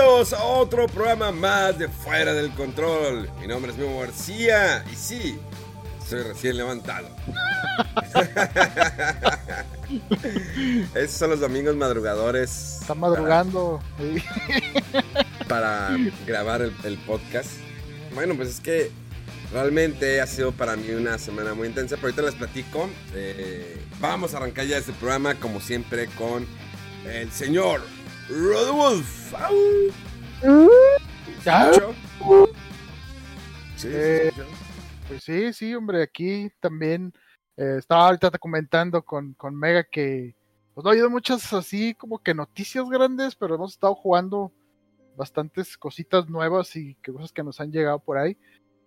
Bienvenidos a otro programa más de Fuera del Control. Mi nombre es Memo García y sí, soy recién levantado. Esos son los domingos madrugadores. Está madrugando. Para, para grabar el, el, podcast. Bueno, pues es que realmente ha sido para mí una semana muy intensa, pero ahorita les platico. Eh, vamos a arrancar ya este programa como siempre con el señor Rodolf. Sí, eh, pues sí, sí, hombre, aquí también eh, estaba ahorita comentando con, con Mega que pues no ha habido muchas así como que noticias grandes, pero hemos estado jugando bastantes cositas nuevas y que cosas que nos han llegado por ahí.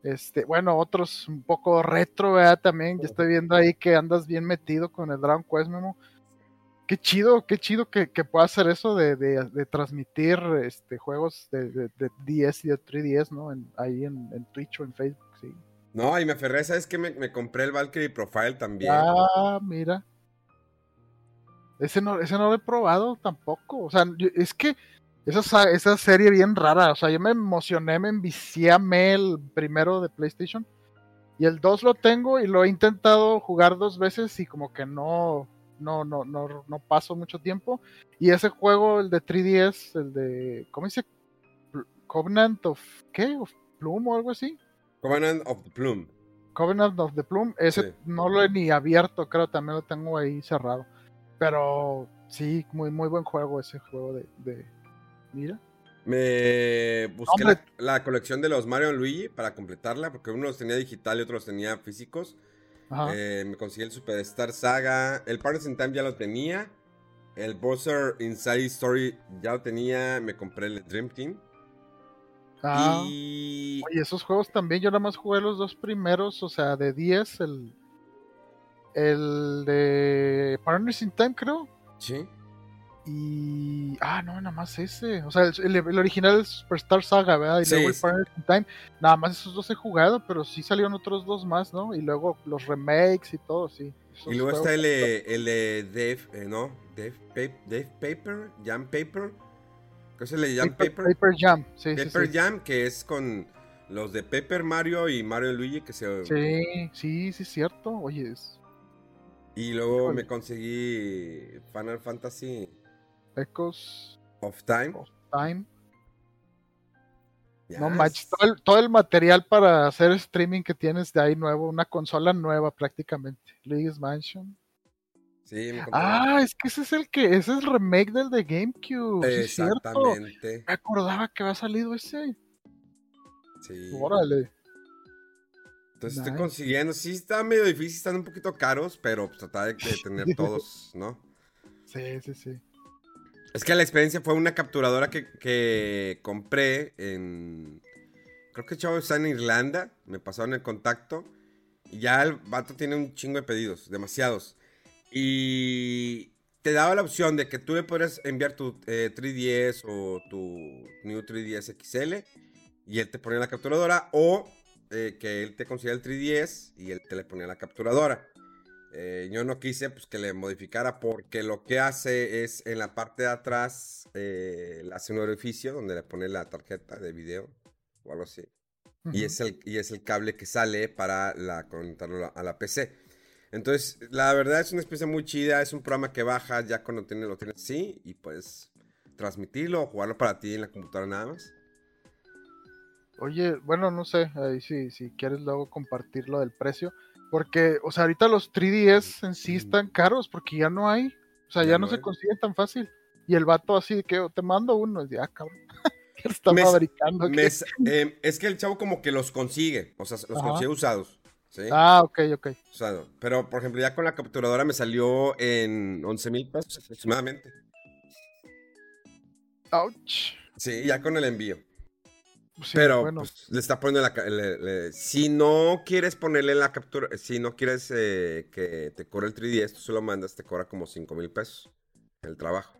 Este, bueno, otros un poco retro, ¿verdad? También, ya estoy viendo ahí que andas bien metido con el Dragon Quest, Memo qué chido, qué chido que, que pueda hacer eso de, de, de transmitir este, juegos de, de, 10 y de 3DS, ¿no? En, ahí en, en, Twitch o en Facebook, sí. No, y me aferré, ¿sabes que me, me, compré el Valkyrie Profile también. Ah, mira. Ese no, ese no lo he probado tampoco. O sea, es que esa, esa serie bien rara. O sea, yo me emocioné, me envicié a el primero de PlayStation. Y el 2 lo tengo y lo he intentado jugar dos veces y como que no, no, no, no, no paso mucho tiempo. Y ese juego, el de 3DS, el de, ¿cómo dice? Covenant of, ¿qué? Of Plume o algo así. Covenant of the Plume. Covenant of the Plume, ese sí. no lo he ni abierto, creo, también lo tengo ahí cerrado. Pero sí, muy, muy buen juego ese juego de, de... mira. Me busqué la, la, colección de los Mario Luigi para completarla, porque uno los tenía digital y otros los tenía físicos. Eh, me conseguí el Superstar Saga. El Partners in Time ya lo tenía. El Bowser Inside Story ya lo tenía. Me compré el Dream Team. Ah, y... Oye, esos juegos también. Yo nada más jugué los dos primeros. O sea, de 10. El, el de Partners in Time, creo. Sí. Y. Ah, no, nada más ese. O sea, el, el original es Superstar Saga, ¿verdad? Y sí, luego el Partners in Time. Nada más esos dos he jugado, pero sí salieron otros dos más, ¿no? Y luego los remakes y todo, sí. Esos y luego está el, el Dave, eh, ¿no? Dave, Dave, Paper, Jam Paper. ¿Qué es el de Jam Paper? Paper, Paper Jam, sí. Paper sí, Jam, que es con los de Paper Mario y Mario Luigi que se. Sí, sí, sí, es cierto. Oye, es. Y luego Híjole. me conseguí Final Fantasy. Echoes of Time. Of Time. Yes. No manches, todo el, todo el, material para hacer streaming que tienes de ahí nuevo, una consola nueva prácticamente. Luigi's Mansion. Sí, me ah, es que ese es el que, ese es el remake del de GameCube. Exactamente. Sí, me acordaba que había salido ese. Sí. Órale. Entonces nice. estoy consiguiendo, sí está medio difícil, están un poquito caros, pero pues tratar de, de tener todos, ¿no? Sí, sí, sí. Es que la experiencia fue una capturadora que, que compré en. Creo que el chavo está en Irlanda. Me pasaron el contacto. Y ya el vato tiene un chingo de pedidos, demasiados. Y te daba la opción de que tú le podrías enviar tu eh, 3DS o tu New 3DS XL. Y él te ponía la capturadora. O eh, que él te consiguiera el 3DS y él te le ponía la capturadora. Eh, yo no quise pues, que le modificara porque lo que hace es en la parte de atrás eh, le hace un orificio donde le pone la tarjeta de video o algo así. Uh -huh. y, es el, y es el cable que sale para la, conectarlo a la PC. Entonces, la verdad es una experiencia muy chida. Es un programa que bajas ya cuando tienes, lo tienes así y puedes transmitirlo o jugarlo para ti en la computadora nada más. Oye, bueno, no sé, ahí sí, si quieres luego compartir lo del precio. Porque, o sea, ahorita los 3DS en sí están caros porque ya no hay. O sea, ya, Ya no, no se consiguen tan fácil. Y el vato así de que "Oh, te mando uno. Ya, cabrón. ¿Qué está Me- fabricando? Eh, es que el chavo como que los consigue, o sea, los Ajá. consigue usados. ¿sí? Ah, ok, ok. Usado. Pero, por ejemplo, ya con la capturadora me salió en 11 mil pesos aproximadamente. Ouch. Sí, ya con el envío. Sí, Pero bueno, pues, le está poniendo la... ca- le- le- si no quieres ponerle la captura, si no quieres eh, que te cobre el 3DS, tú se lo mandas, te cobra como 5 mil pesos el trabajo.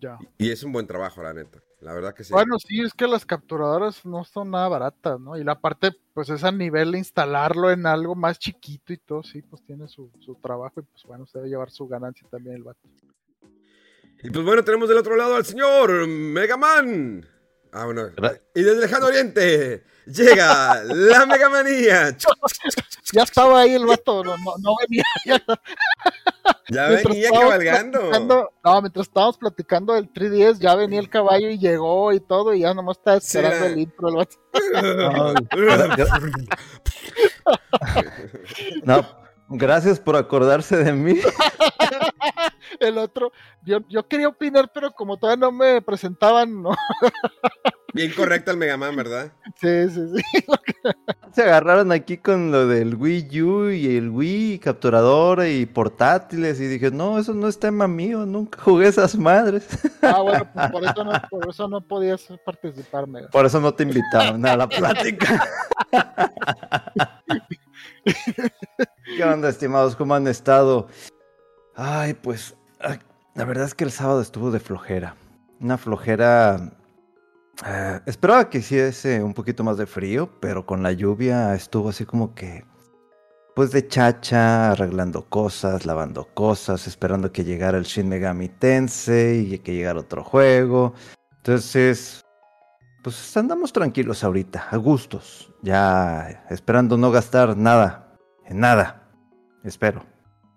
ya. Y es un buen trabajo, la neta. La verdad que sí. Bueno, sí, es que las capturadoras no son nada baratas, ¿no? Y la parte, pues es a nivel de instalarlo en algo más chiquito y todo, sí, pues tiene su, su trabajo y pues bueno, se debe llevar su ganancia también el vato. Y pues bueno, tenemos del otro lado al señor Megaman. Ah, bueno. Y desde el lejano oriente llega la Megamanía. Ya estaba ahí el vato, no, no, no venía. Ya, venía cabalgando. no, mientras estábamos platicando del 3DS, ya venía el caballo y llegó y todo, y ya nomás estaba esperando Será. el intro el vato. No, gracias por acordarse de mí. El otro, yo, yo quería opinar, pero como todavía no me presentaban, no. Bien correcto el Megaman, ¿verdad? Sí, sí, sí. Se agarraron aquí con lo del Wii U y el Wii, capturadora y portátiles. Y dije, no, eso no es tema mío, nunca jugué esas madres. Ah, bueno, pues por eso no, por eso no podías participar, mega. Por eso no te invitaron a la plática. ¿Qué onda, estimados? ¿Cómo han estado? Ay, pues, la verdad es que el sábado estuvo de flojera. Una flojera... eh, esperaba que hiciese un poquito más de frío, pero con la lluvia estuvo así como que... Pues de chacha, arreglando cosas, lavando cosas, esperando que llegara el Shin Megami Tensei y que llegara otro juego. Entonces, pues andamos tranquilos ahorita, a gustos, ya esperando no gastar nada, en nada, espero.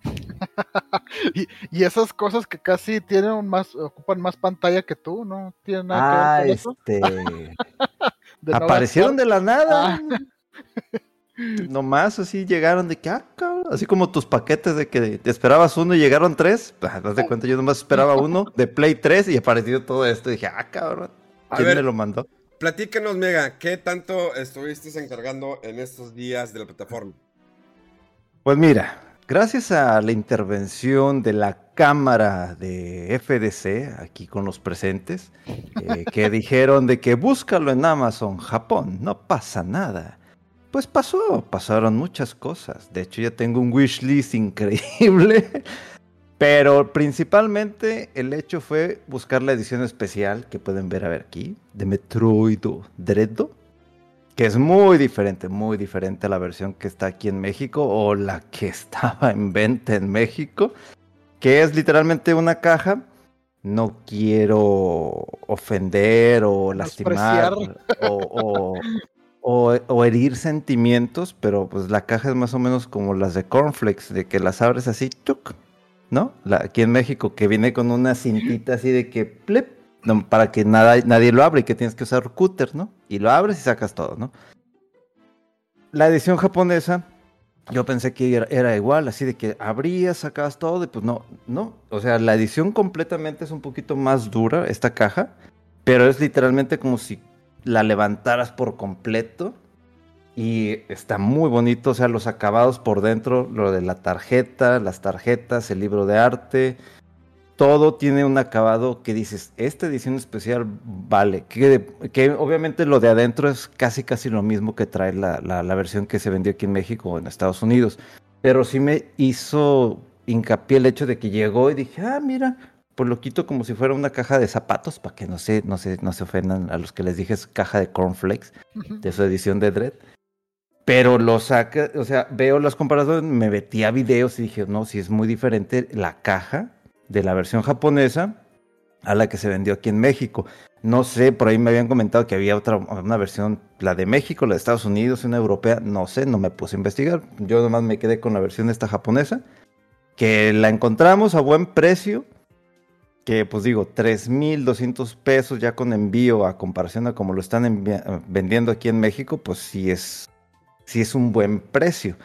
Y, y esas cosas que casi tienen más, ocupan más pantalla que tú, ¿no? Tienen nada Ah, que ver con eso. este, de aparecieron de la nada. Ah. Nomás así llegaron de que, ah, cabrón, así como tus paquetes de que te esperabas uno y llegaron tres. Ah, Haz de cuenta, yo nomás esperaba uno de Play 3 y apareció todo esto. Y dije, ah, cabrón, ¿quién ver. me lo mandó? Platícanos, Mega, ¿qué tanto estuviste encargando en estos días de la plataforma? Pues mira, gracias a la intervención de la Cámara de FDC, aquí con los presentes, eh, que dijeron de que búscalo en Amazon Japón, no pasa nada. Pues pasó, pasaron muchas cosas. De hecho, ya tengo un wishlist increíble. Pero principalmente el hecho fue buscar la edición especial que pueden ver a ver aquí, de Metroid Dread que es muy diferente, muy diferente a la versión que está aquí en México o la que estaba en venta en México, que es literalmente una caja. No quiero ofender o lastimar o, o- o- o herir sentimientos, pero pues la caja es más o menos como las de Cornflakes, de que las abres así, ¡tuc! ¿no? La, aquí en México, que viene con una cintita así de que plep, no, para que nada, nadie lo abra y que tienes que usar cúter, ¿no? Y lo abres y sacas todo, ¿no? La edición japonesa, yo pensé que era, igual, así de que abrías, sacabas todo y pues no, no. O sea, la edición completamente es un poquito más dura, esta caja, pero es literalmente como si la levantaras por completo y está muy bonito, o sea, los acabados por dentro, lo de la tarjeta, las tarjetas, el libro de arte, todo tiene un acabado que dices, esta edición especial vale, que, que obviamente lo de adentro es casi casi lo mismo que trae la, la, la versión que se vendió aquí en México o en Estados Unidos, pero sí me hizo hincapié el hecho de que llegó y dije, ah, mira, pues lo quito como si fuera una caja de zapatos, para que no se, no, se, no se ofendan a los que les dije es caja de cornflakes, de su edición de Dread. Pero lo saca, o sea, veo las comparaciones, me metí a videos y dije, no, si es muy diferente la caja de la versión japonesa a la que se vendió aquí en México. No sé, por ahí me habían comentado que había otra, una versión, la de México, la de Estados Unidos, una europea, no sé, no me puse a investigar. Yo nomás me quedé con la versión esta japonesa, que la encontramos a buen precio, que pues digo, 3.200 pesos ya con envío a comparación a como lo están vendiendo aquí en México, pues sí es, sí es un buen precio.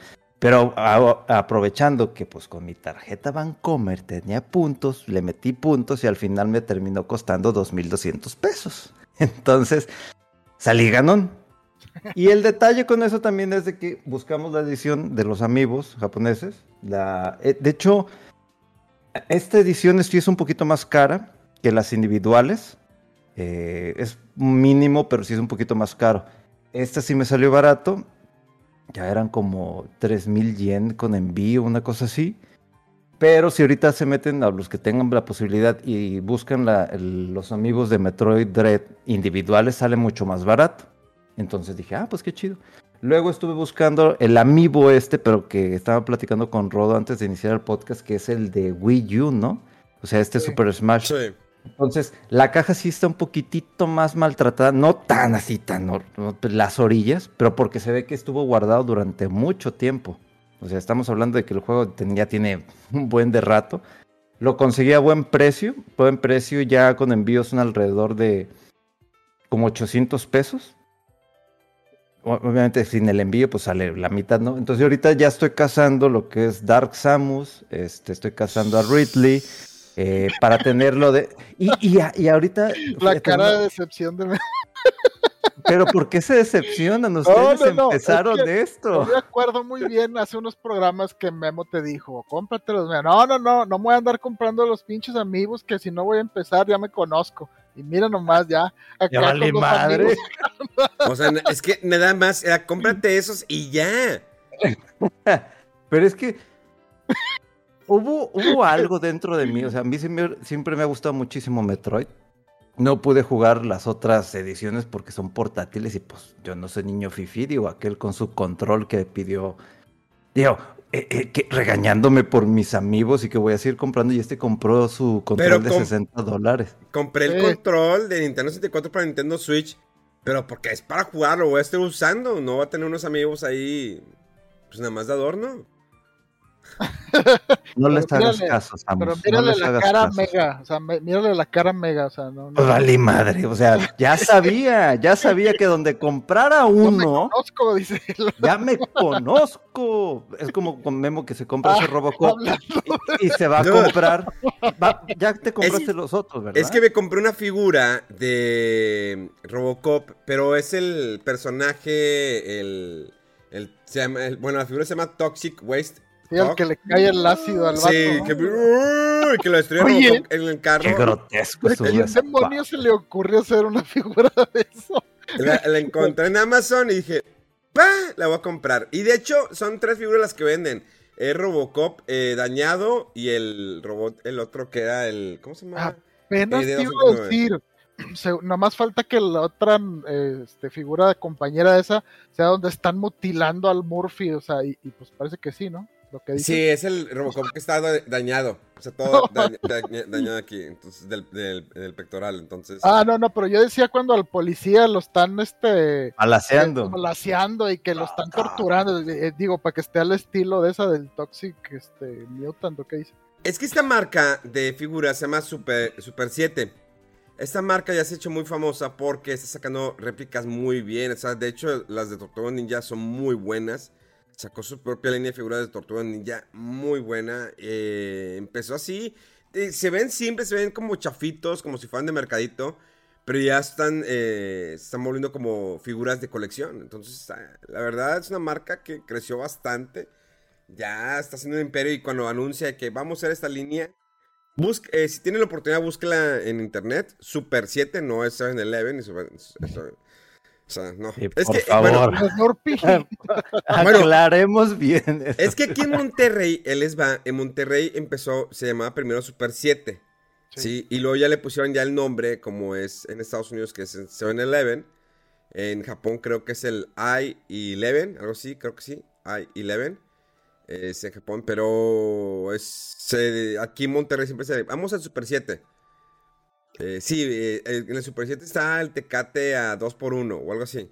Pero aprovechando que pues con mi tarjeta Bancomer tenía puntos, le metí puntos y al final me terminó costando 2.200 pesos. Entonces, salí ganón. Y el detalle con eso también es de que buscamos la edición de los amigos japoneses. Eh, de hecho, esta edición sí es un poquito más cara que las individuales. Eh, es mínimo, pero sí es un poquito más caro. Esta sí me salió barato ya eran como 3000 yen con envío, una cosa así. Pero si ahorita se meten a los que tengan la posibilidad y buscan los amigos de Metroid Dread individuales, sale mucho más barato. Entonces dije, ah, pues qué chido. Luego estuve buscando el amiibo este, pero que estaba platicando con Rodo antes de iniciar el podcast, que es el de Wii U, ¿no? O sea, este Super Smash. Sí. Entonces, la caja sí está un poquitito más maltratada, no tan así, tan las orillas, pero porque se ve que estuvo guardado durante mucho tiempo. O sea, estamos hablando de que el juego ya tiene un buen de rato. Lo conseguí a buen precio, buen precio ya con envíos son alrededor de como 800 pesos. Obviamente sin el envío pues sale la mitad, ¿no? Entonces ahorita ya estoy cazando lo que es Dark Samus, este, estoy cazando a Ridley, eh, para tenerlo de... Y, y, ahorita... La cara de decepción de... Pero ¿por qué se decepcionan? Ustedes empezaron de esto. Yo me acuerdo muy bien hace unos programas que Memo te dijo, cómpratelos. No, no, no, no me voy a andar comprando los pinches amigos que si no voy a empezar ya me conozco. Y mira nomás ya. ya vale madre. o sea, es que nada más era cómprate esos y ya. Pero es que hubo, hubo algo dentro de mí, o sea, a mí siempre, me ha gustado muchísimo Metroid. No pude jugar las otras ediciones porque son portátiles y pues yo no soy niño fifi, digo, aquel con su control que pidió, digo, eh, eh, que, regañándome por mis amigos y que voy a seguir comprando y este compró su control de 60 dólares. Compré el control de Nintendo 64 para Nintendo Switch, pero porque es para jugarlo, voy a estar usando, no voy a tener unos amigos ahí, pues nada más de adorno. No le hagas caso, Pero mírale la cara mega, o sea, mírale la cara mega, o sea, no. no. Vale madre, o sea, ya sabía, ya sabía que donde comprara uno. me conozco, dice Ya me conozco. Es como con Memo que se compra ese ah, Robocop y, se va a comprar. ya te compraste los otros, ¿verdad? Es que me compré una figura de Robocop, pero es el personaje, el. el, se llama, bueno, la figura se llama Toxic Waste Sí, al que le cae el ácido al vato. Sí, que, que, lo destruye en el carro. Qué grotesco. ¿A quién demonio se le ocurrió hacer una figura de eso? La, encontré en Amazon y dije, ¡pa! La voy a comprar. Y de hecho, son tres figuras las que venden. El Robocop eh, dañado y el robot, el otro que era el. ¿Cómo se llama? Apenas te iba a decir. nada más falta que la otra este, figura de compañera de esa sea donde están mutilando al Murphy, o sea, y pues parece que sí, ¿no? Sí, es el Robocop que está dañado. O sea, todo dañado aquí, entonces, del, pectoral, entonces. Ah, no, no, pero yo decía cuando al policía lo están, este... Alaceando. Alaceando y que lo están torturando. Eh, digo, para que esté al estilo de esa del Toxic, este, Mutant, ¿o qué dice? Es que esta marca de figuras se llama Super, Super 7. Esta marca ya se ha hecho muy famosa porque está sacando réplicas muy bien. O sea, de hecho, las de Tortuga Ninja son muy buenas. Sacó su propia línea de figuras de Tortuga Ninja muy buena. Eh, empezó así. Eh, se ven siempre, se ven como chafitos, como si fueran de mercadito. Pero ya están, eh, están volviendo como figuras de colección. Entonces, ah, la verdad es una marca que creció bastante. Ya está haciendo un imperio y cuando anuncia que vamos a hacer esta línea, busque, si tienen la oportunidad, búsquela en internet. Super 7, no es 7-Eleven. O sea, no. es por que, favor. Bueno, aclaremos bien. Es que aquí en Monterrey, él les va, en Monterrey empezó, se llamaba primero Super 7. Sí. Y luego ya le pusieron ya el nombre, como es en Estados Unidos, que es 7-Eleven. En Japón creo que es el i11, algo así, creo que sí, i11. Es en Japón, pero es aquí en Monterrey siempre se vamos al Super 7. Eh, sí, eh, en el Super 7 está el Tecate a 2x1 o algo así.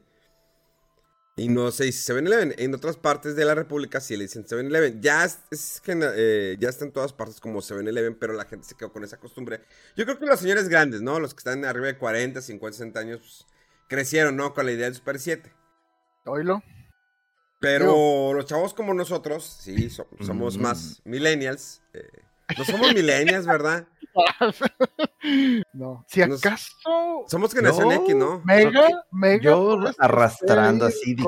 Y no se dice 7-Eleven. En otras partes de la República sí le dicen 7-Eleven. Ya, es, eh, ya está en todas partes como 7-Eleven, pero la gente se quedó con esa costumbre. Yo creo que los señores grandes, ¿no? Los que están arriba de 40, 50, 60 años, pues, crecieron, ¿no? Con la idea del Super 7. Oílo. Pero los chavos como nosotros, sí, so- somos Mm. más millennials. eh, no somos millennials, ¿verdad? no. Si Nos- acaso. Somos generación No. X, ¿no? Mega, mega. yo arrastrando así de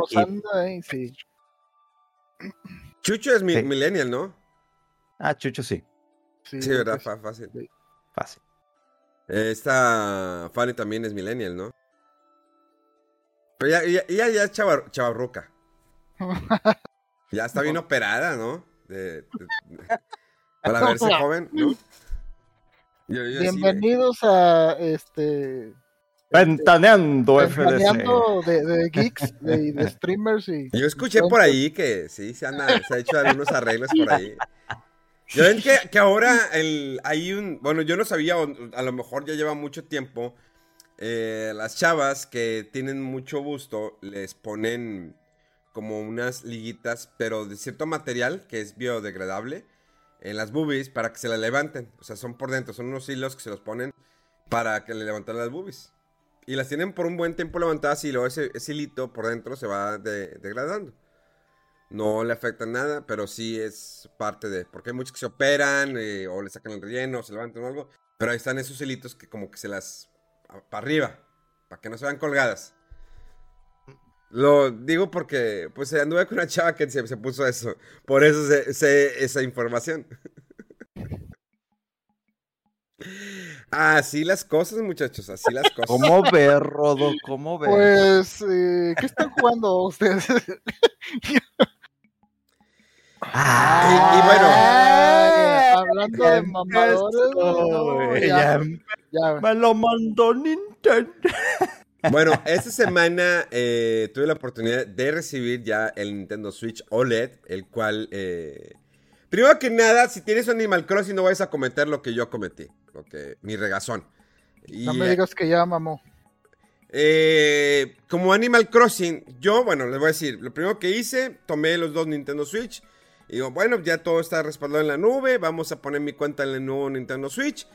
ahí, sí. Chucho es mi- Sí. millennial, ¿no? Ah, Chucho sí, Sí, Sí, ¿verdad? pues, Fácil. fácil. Esta Fanny también es millennial, ¿no? Pero ya, ya, ya, ya es chava- chavarruca. Ya está bien operada, ¿no? De- de- para verse joven, ¿no? Yo- yo sí, Bienvenidos a este. Ventaneando FDC. Ventaneando de, de geeks, de, de streamers y. Yo escuché por ahí que sí, se, han, se hecho algunos arreglos por ahí. Yo ven que, que ahora el, hay un. Bueno, yo no sabía, a lo mejor ya lleva mucho tiempo. eh, las chavas que tienen mucho gusto les ponen como unas liguitas, pero de cierto material que es biodegradable en las boobies para que se las levanten. O sea, son por dentro, son unos hilos que se los ponen para que le levanten las boobies. Y las tienen por un buen tiempo levantadas y luego ese, ese hilito por dentro se va de- degradando. No le afecta nada, pero sí es parte de... Porque hay muchos que se operan eh, o le sacan el relleno o se levantan o algo. Pero ahí están esos hilitos que como que se las... para arriba, para que no se vean colgadas. Lo digo porque pues anduve con una chava que se, se puso eso. Por eso sé, sé esa información. Así las cosas, muchachos, así las cosas. ¿Cómo ver, Rodo? ¿Cómo ver? Pues, eh, ¿qué están jugando ustedes? Ah, y- y bueno. Ah, hablando de mamadores, empezó, no, güey, ya, ya ya. Me lo mandó Nintendo. Bueno, esta semana eh, tuve la oportunidad de recibir ya el Nintendo Switch OLED, el cual, eh, primero que nada, si tienes un Animal Crossing no vayas a cometer lo que yo cometí, lo que, mi regazón. Y, No me digas que ya mamó. eh, como Animal Crossing, yo, bueno, les voy a decir, lo primero que hice, tomé los dos Nintendo Switch. Y digo, bueno, ya todo está respaldado en la nube, vamos a poner mi cuenta en el nuevo Nintendo Switch.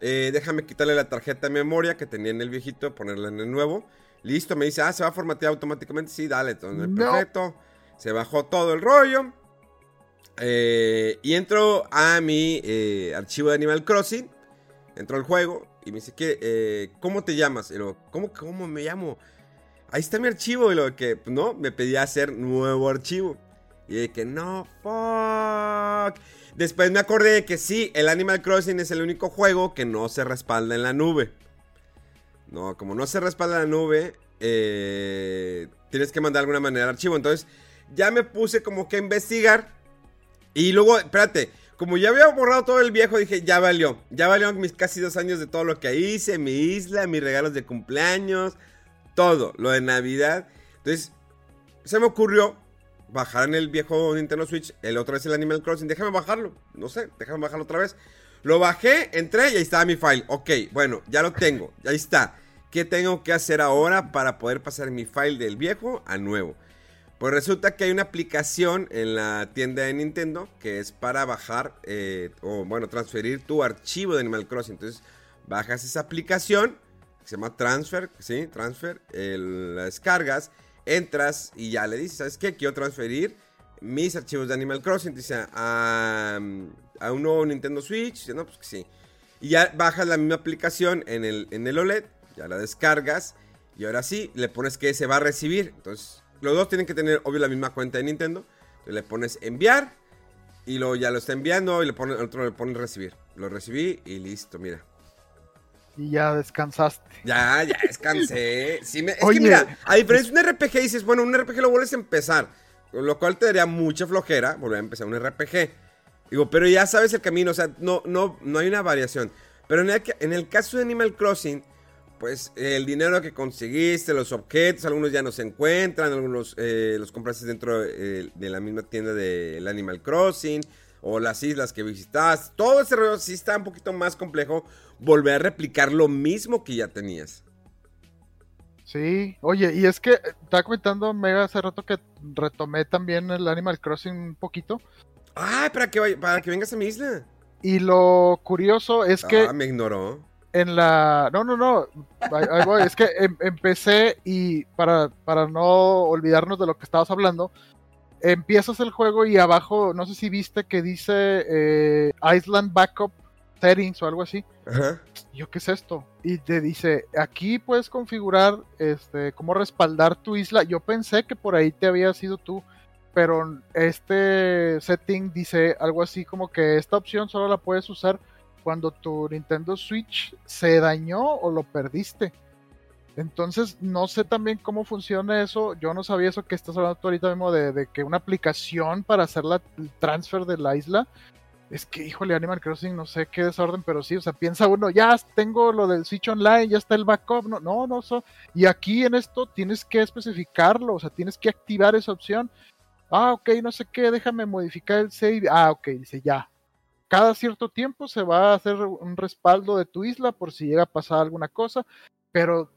Eh, déjame quitarle la tarjeta de memoria que tenía en el viejito, ponerla en el nuevo. Listo, me dice, ah, se va a formatear automáticamente. Sí, dale, entonces, No. perfecto. Se bajó todo el rollo. Eh, y entro a mi eh, archivo de Animal Crossing. Entro al juego y me dice, ¿qué, eh, ¿cómo te llamas? Y lo, ¿cómo, ¿cómo me llamo? Ahí está mi archivo. Y lo que, pues, no, me pedía hacer nuevo archivo. Y de que, no, fuck. Después me acordé de que sí, el Animal Crossing es el único juego que no se respalda en la nube. No, como no se respalda en la nube, eh, tienes que mandar de alguna manera el archivo. Entonces, ya me puse como que a investigar. Y luego, espérate, como ya había borrado todo el viejo, dije, ya valió. Ya valió mis casi dos años de todo lo que hice, mi isla, mis regalos de cumpleaños, todo, lo de Navidad. Entonces, se me ocurrió bajar en el viejo Nintendo Switch, el otro es el Animal Crossing, déjame bajarlo, no sé, déjame bajarlo otra vez. Lo bajé, entré y ahí estaba mi file. Ok, bueno, ya lo tengo, ahí está. ¿Qué tengo que hacer ahora para poder pasar mi file del viejo al nuevo? Pues resulta que hay una aplicación en la tienda de Nintendo que es para bajar eh, o bueno, transferir tu archivo de Animal Crossing. Entonces bajas esa aplicación, que se llama Transfer, ¿sí? Transfer, el- la descargas, entras y ya le dices, ¿sabes qué? Quiero transferir mis archivos de Animal Crossing, dice, a, a un nuevo Nintendo Switch, dice, no, pues que sí. Y ya bajas la misma aplicación en el, en el OLED, ya la descargas y ahora sí, le pones que se va a recibir. Entonces, los dos tienen que tener, obvio, la misma cuenta de Nintendo. Entonces le pones enviar y luego ya lo está enviando y le pone, otro le pone recibir. Lo recibí y listo, mira. Y ya descansaste. Ya, ya descansé. Sí me- es Oye. que mira, a diferencia de un RPG, dices, bueno, un RPG lo vuelves a empezar. Lo cual te daría mucha flojera volver a empezar un RPG. Digo, pero ya sabes el camino, o sea, no, no, no hay una variación. Pero en el, en el caso de Animal Crossing, pues el dinero que conseguiste, los objetos, algunos ya no se encuentran, algunos eh, los compraste dentro eh, de la misma tienda del Animal Crossing, o las islas que visitas, todo ese rollo sí está un poquito más complejo volver a replicar lo mismo que ya tenías. Sí, oye, y es que eh, estaba comentando Mega hace rato que retomé también el Animal Crossing un poquito. Ay, para que, vaya- para que vengas a mi isla. Y lo curioso es que Ah, me ignoró. en la. No, no, no. Ahí, ahí voy. Es que em- empecé y para, para no olvidarnos de lo que estabas hablando, empiezas el juego y abajo, no sé si viste que dice eh, Island Backup Settings o algo así. Ajá. Yo, ¿qué es esto? Y te dice, aquí puedes configurar este, cómo respaldar tu isla. Yo pensé que por ahí te había sido tú, pero este setting dice algo así como que esta opción solo la puedes usar cuando tu Nintendo Switch se dañó o lo perdiste. Entonces, no sé también cómo funciona eso. Yo no sabía eso que estás hablando tú ahorita mismo de, de que una aplicación para hacer la, el transfer de la isla. Es que, híjole, Animal Crossing, no sé qué desorden, pero sí, o sea, piensa uno, ya tengo lo del Switch Online, ya está el backup, no, no, no, so- y aquí en esto tienes que especificarlo, o sea, tienes que activar esa opción. Ah, ok, no sé qué, déjame modificar el save. Ah, ok, dice ya. Cada cierto tiempo se va a hacer un respaldo de tu isla por si llega a pasar alguna cosa, pero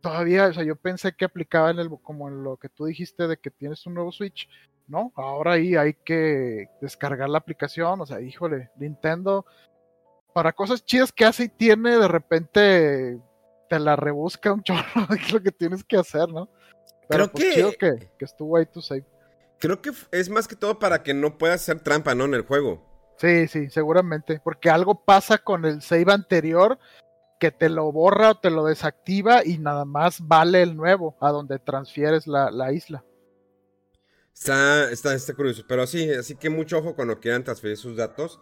todavía, o sea, yo pensé que aplicaba en el, como en lo que tú dijiste de que tienes un nuevo Switch, ¿no? Ahora ahí hay que descargar la aplicación, o sea, híjole, Nintendo, para cosas chidas que hace y tiene, de repente te la rebusca un chorro, es lo que tienes que hacer, ¿no? Pero Creo pues que- chido que, que estuvo ahí tu save. Creo que es más que todo para que no puedas hacer trampa, ¿no? En el juego. Sí, sí, seguramente, porque algo pasa con el save anterior que te lo borra o te lo desactiva y nada más vale el nuevo a donde transfieres la, la isla. Está, está, está curioso. Pero sí, así que mucho ojo cuando quieran transferir sus datos.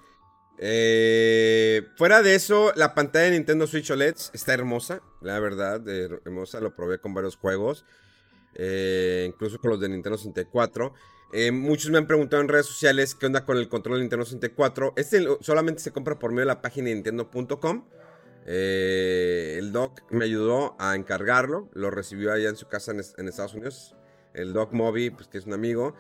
Eh, fuera de eso, la pantalla de Nintendo Switch OLED está hermosa, la verdad, hermosa. Lo probé con varios juegos, eh, incluso con los de Nintendo 64. Eh, muchos me han preguntado en redes sociales qué onda con el control de Nintendo 64. Este solamente se compra por medio de la página de nintendo.com. Eh, el doc me ayudó a encargarlo, lo recibió allá en su casa en, es- en Estados Unidos. El doc Moby, pues que es un amigo,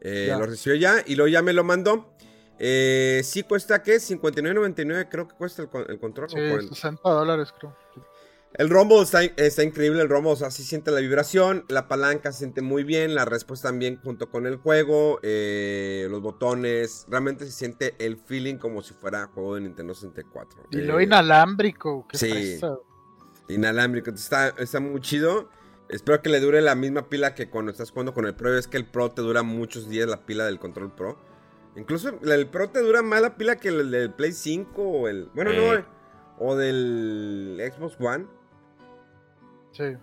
eh, lo recibió ya y luego ya me lo mandó. Eh, sí cuesta, ¿qué? 59.99 creo que cuesta el, con- el control. Sí, o cuarenta. 60 dólares creo. El Rumble está, está increíble, el Rumble, o sea, sí siente la vibración, la palanca se siente muy bien, la respuesta también junto con el juego, eh, los botones, realmente se siente el feeling como si fuera juego de Nintendo 64. Y Eh, lo inalámbrico, qué sí. inalámbrico, está, está muy chido. Espero que le dure la misma pila que cuando estás jugando con el Pro, es que el Pro te dura muchos días la pila del control Pro. Incluso el Pro te dura más la pila que el del Play 5 o el... Bueno, no, Eh. o del Xbox One. Sí.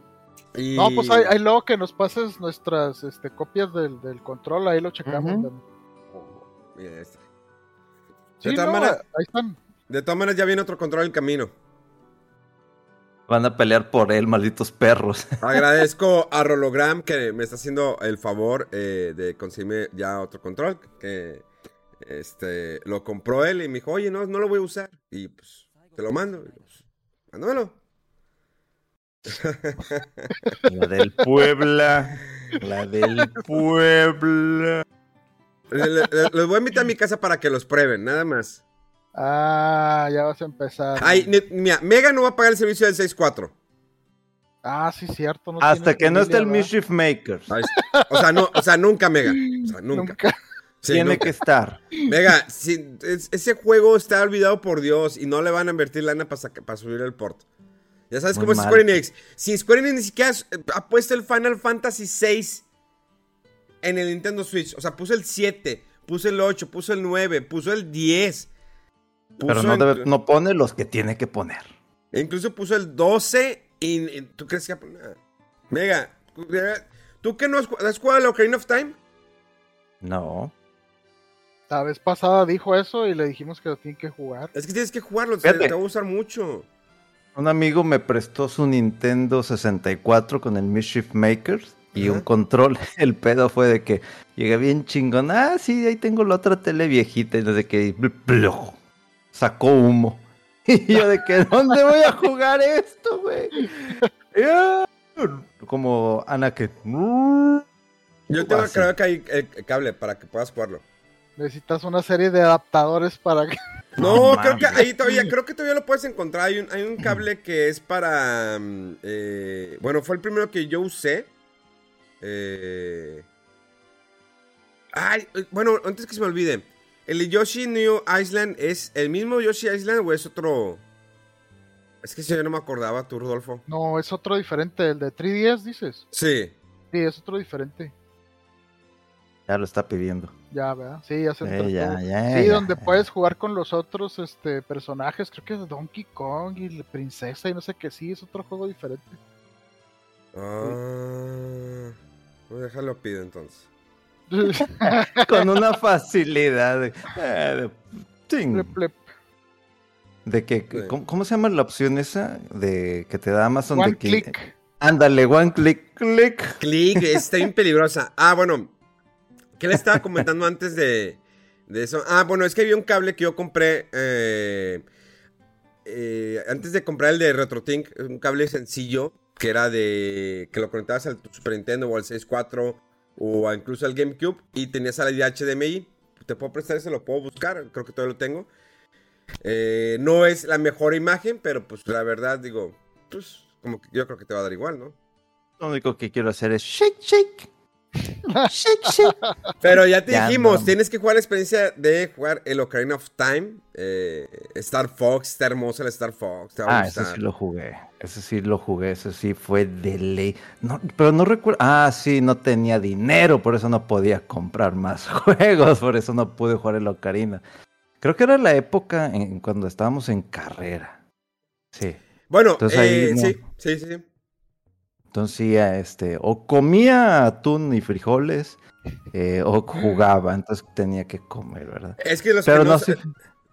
Y- No, pues ahí, ahí luego que nos pases nuestras este, copias del, del control, ahí lo checamos. Sí, de, todas no, maneras, ahí están. de todas maneras ya viene otro control en camino. Van a pelear por él, malditos perros. Agradezco a Rologram que me está haciendo el favor eh, de conseguirme ya otro control. Que este lo compró él y me dijo, oye, no, no lo voy a usar. Y pues te lo mando. Y, pues, mándamelo. La del Puebla. La del Puebla. Los voy a invitar a mi casa para que los prueben, nada más. Ah, ya vas a empezar. Ay, mira, Mega no va a pagar el servicio del 6.4. Ah, sí, cierto. no Hasta tiene que no esté el Mischief Makers. Ay, O sea, no, o sea, nunca Mega. O sea, nunca. Nunca. Sí, Tiene nunca. que estar. Mega, si, es- ese juego está olvidado por Dios y no le van a invertir lana para subir el port. Ya sabes Muy cómo es. Square Enix. Si Square Enix ni siquiera eh, ha puesto el Final Fantasy VI en el Nintendo Switch. O sea, puso el 7, puso el 8, puso el 9, puso el 10. Pero no, en- debe- no pone los que tiene que poner. Incluso puso el 12 y, y ¿tú crees que... Mega, ¿tú qué no has, has jugado el Ocarina of Time? No. La vez pasada dijo eso y le dijimos que lo tiene que jugar. Es que tienes que jugarlo, te, te va a gustar mucho. Un amigo me prestó su Nintendo 64 con el Mischief Makers y un control. El pedo fue de que llegué bien chingón. Ah, sí, ahí tengo la otra tele viejita. Y desde que bl- sacó humo. Y yo de que, ¿dónde voy a jugar esto, güey? Ah, Como Ana que... Yo tengo Así. creo que hay eh, cable para que puedas jugarlo. Necesitas una serie de adaptadores para que... No, creo que ahí todavía, creo que todavía lo puedes encontrar. Hay un, hay un cable que es para. mm, eh, bueno, fue el primero que yo usé. Eh, ay, eh, bueno, antes que se me olvide. ¿El de Yoshi New Island es el mismo Yoshi Island o es otro? Es que si yo no me acordaba, tú, Rodolfo. No, es otro diferente, el de 3DS, dices. Sí. Sí, es otro diferente. Ya lo está pidiendo. Ya, ¿verdad? Sí, ya se Eh, trató. ya, ya, Sí, ya. donde puedes jugar con los otros este, personajes, creo que es Donkey Kong y la princesa y no sé qué, sí, es otro juego diferente. Ah. Pues déjalo pido entonces. Con una facilidad. De, eh, de- sí, Plep, plep. de que, Sí. ¿cómo, cómo se llama la opción esa? De que te da Amazon One de que. click. Ándale, one click, click. Click, está bien peligrosa. Ah, bueno. ¿Qué le estaba comentando antes de, eso? Ah, bueno, es que había un cable que yo compré. eh, eh, antes de comprar el de RetroTink, un cable sencillo que era de. que lo conectabas al Super Nintendo o al 64 o incluso al GameCube y tenías salida HDMI. Te puedo prestar ese, lo puedo buscar, creo que todavía lo tengo. Eh, no es la mejor imagen, pero pues la verdad, digo, pues como que yo creo que te va a dar igual, ¿no? Lo único que quiero hacer es shake, shake. Pero ya te Ya dijimos, no. tienes que jugar la experiencia de jugar el Ocarina of Time. eh, Star Fox, está hermosa la Star Fox. te va a Ah, ese sí lo jugué. Ese sí lo jugué. Ese sí fue de ley. No, pero no recuerdo. Ah, sí, no tenía dinero. Por eso no podía comprar más juegos. Por eso no pude jugar el Ocarina. Creo que era la época en cuando estábamos en carrera. Sí. Bueno, Entonces ahí eh, no. sí, sí, sí. Entonces este, o comía atún y frijoles, eh, o jugaba, entonces tenía que comer, ¿verdad? Es que los Pero que no,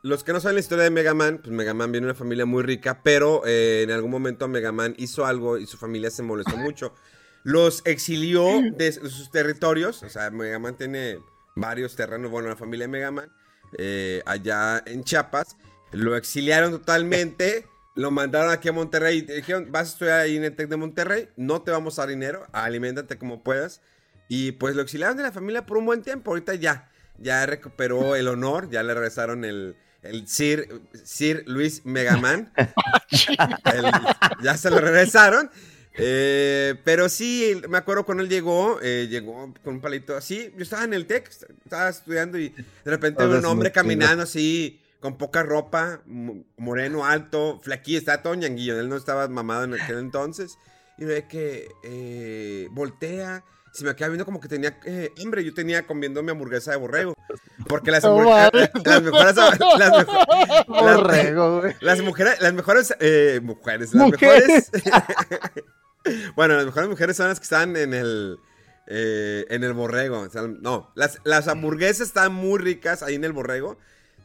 los que no saben la historia de Mega Man, pues Mega Man viene de una familia muy rica, pero eh, en algún momento Mega Man hizo algo y su familia se molestó mucho. Los exilió de sus territorios, o sea, Mega Man tiene varios terrenos, bueno, la familia de Mega Man, eh, allá en Chiapas, lo exiliaron totalmente, lo mandaron aquí a Monterrey y dijeron, vas a estudiar ahí en el TEC de Monterrey, no te vamos a dar dinero, aliméntate como puedas. Y pues lo exiliaron de la familia por un buen tiempo, ahorita ya, ya recuperó el honor, ya le regresaron el, el Sir, Sir Luis Megaman. El- ya se lo regresaron. Eh, pero sí, me acuerdo cuando él llegó, eh, llegó con un palito así. Yo estaba en el TEC, estaba estudiando y de repente veo un hombre caminando así, con poca ropa, mo- moreno, alto, flaquillo, estaba todo ñanguillo. Él no estaba mamado en aquel entonces. Y ve que eh, voltea, se me queda viendo como que tenía eh, hambre. Yo tenía comiendo mi hamburguesa de borrego. Porque las, No hamburguesas, las mejores. Las, mejo- las- Borrego, güey. las mujeres, las mejores eh, mujeres, las Mujeres. mejores. bueno, las mejores mujeres son las que están en el eh, en el borrego. O sea, no, las, las hamburguesas están muy ricas ahí en el borrego.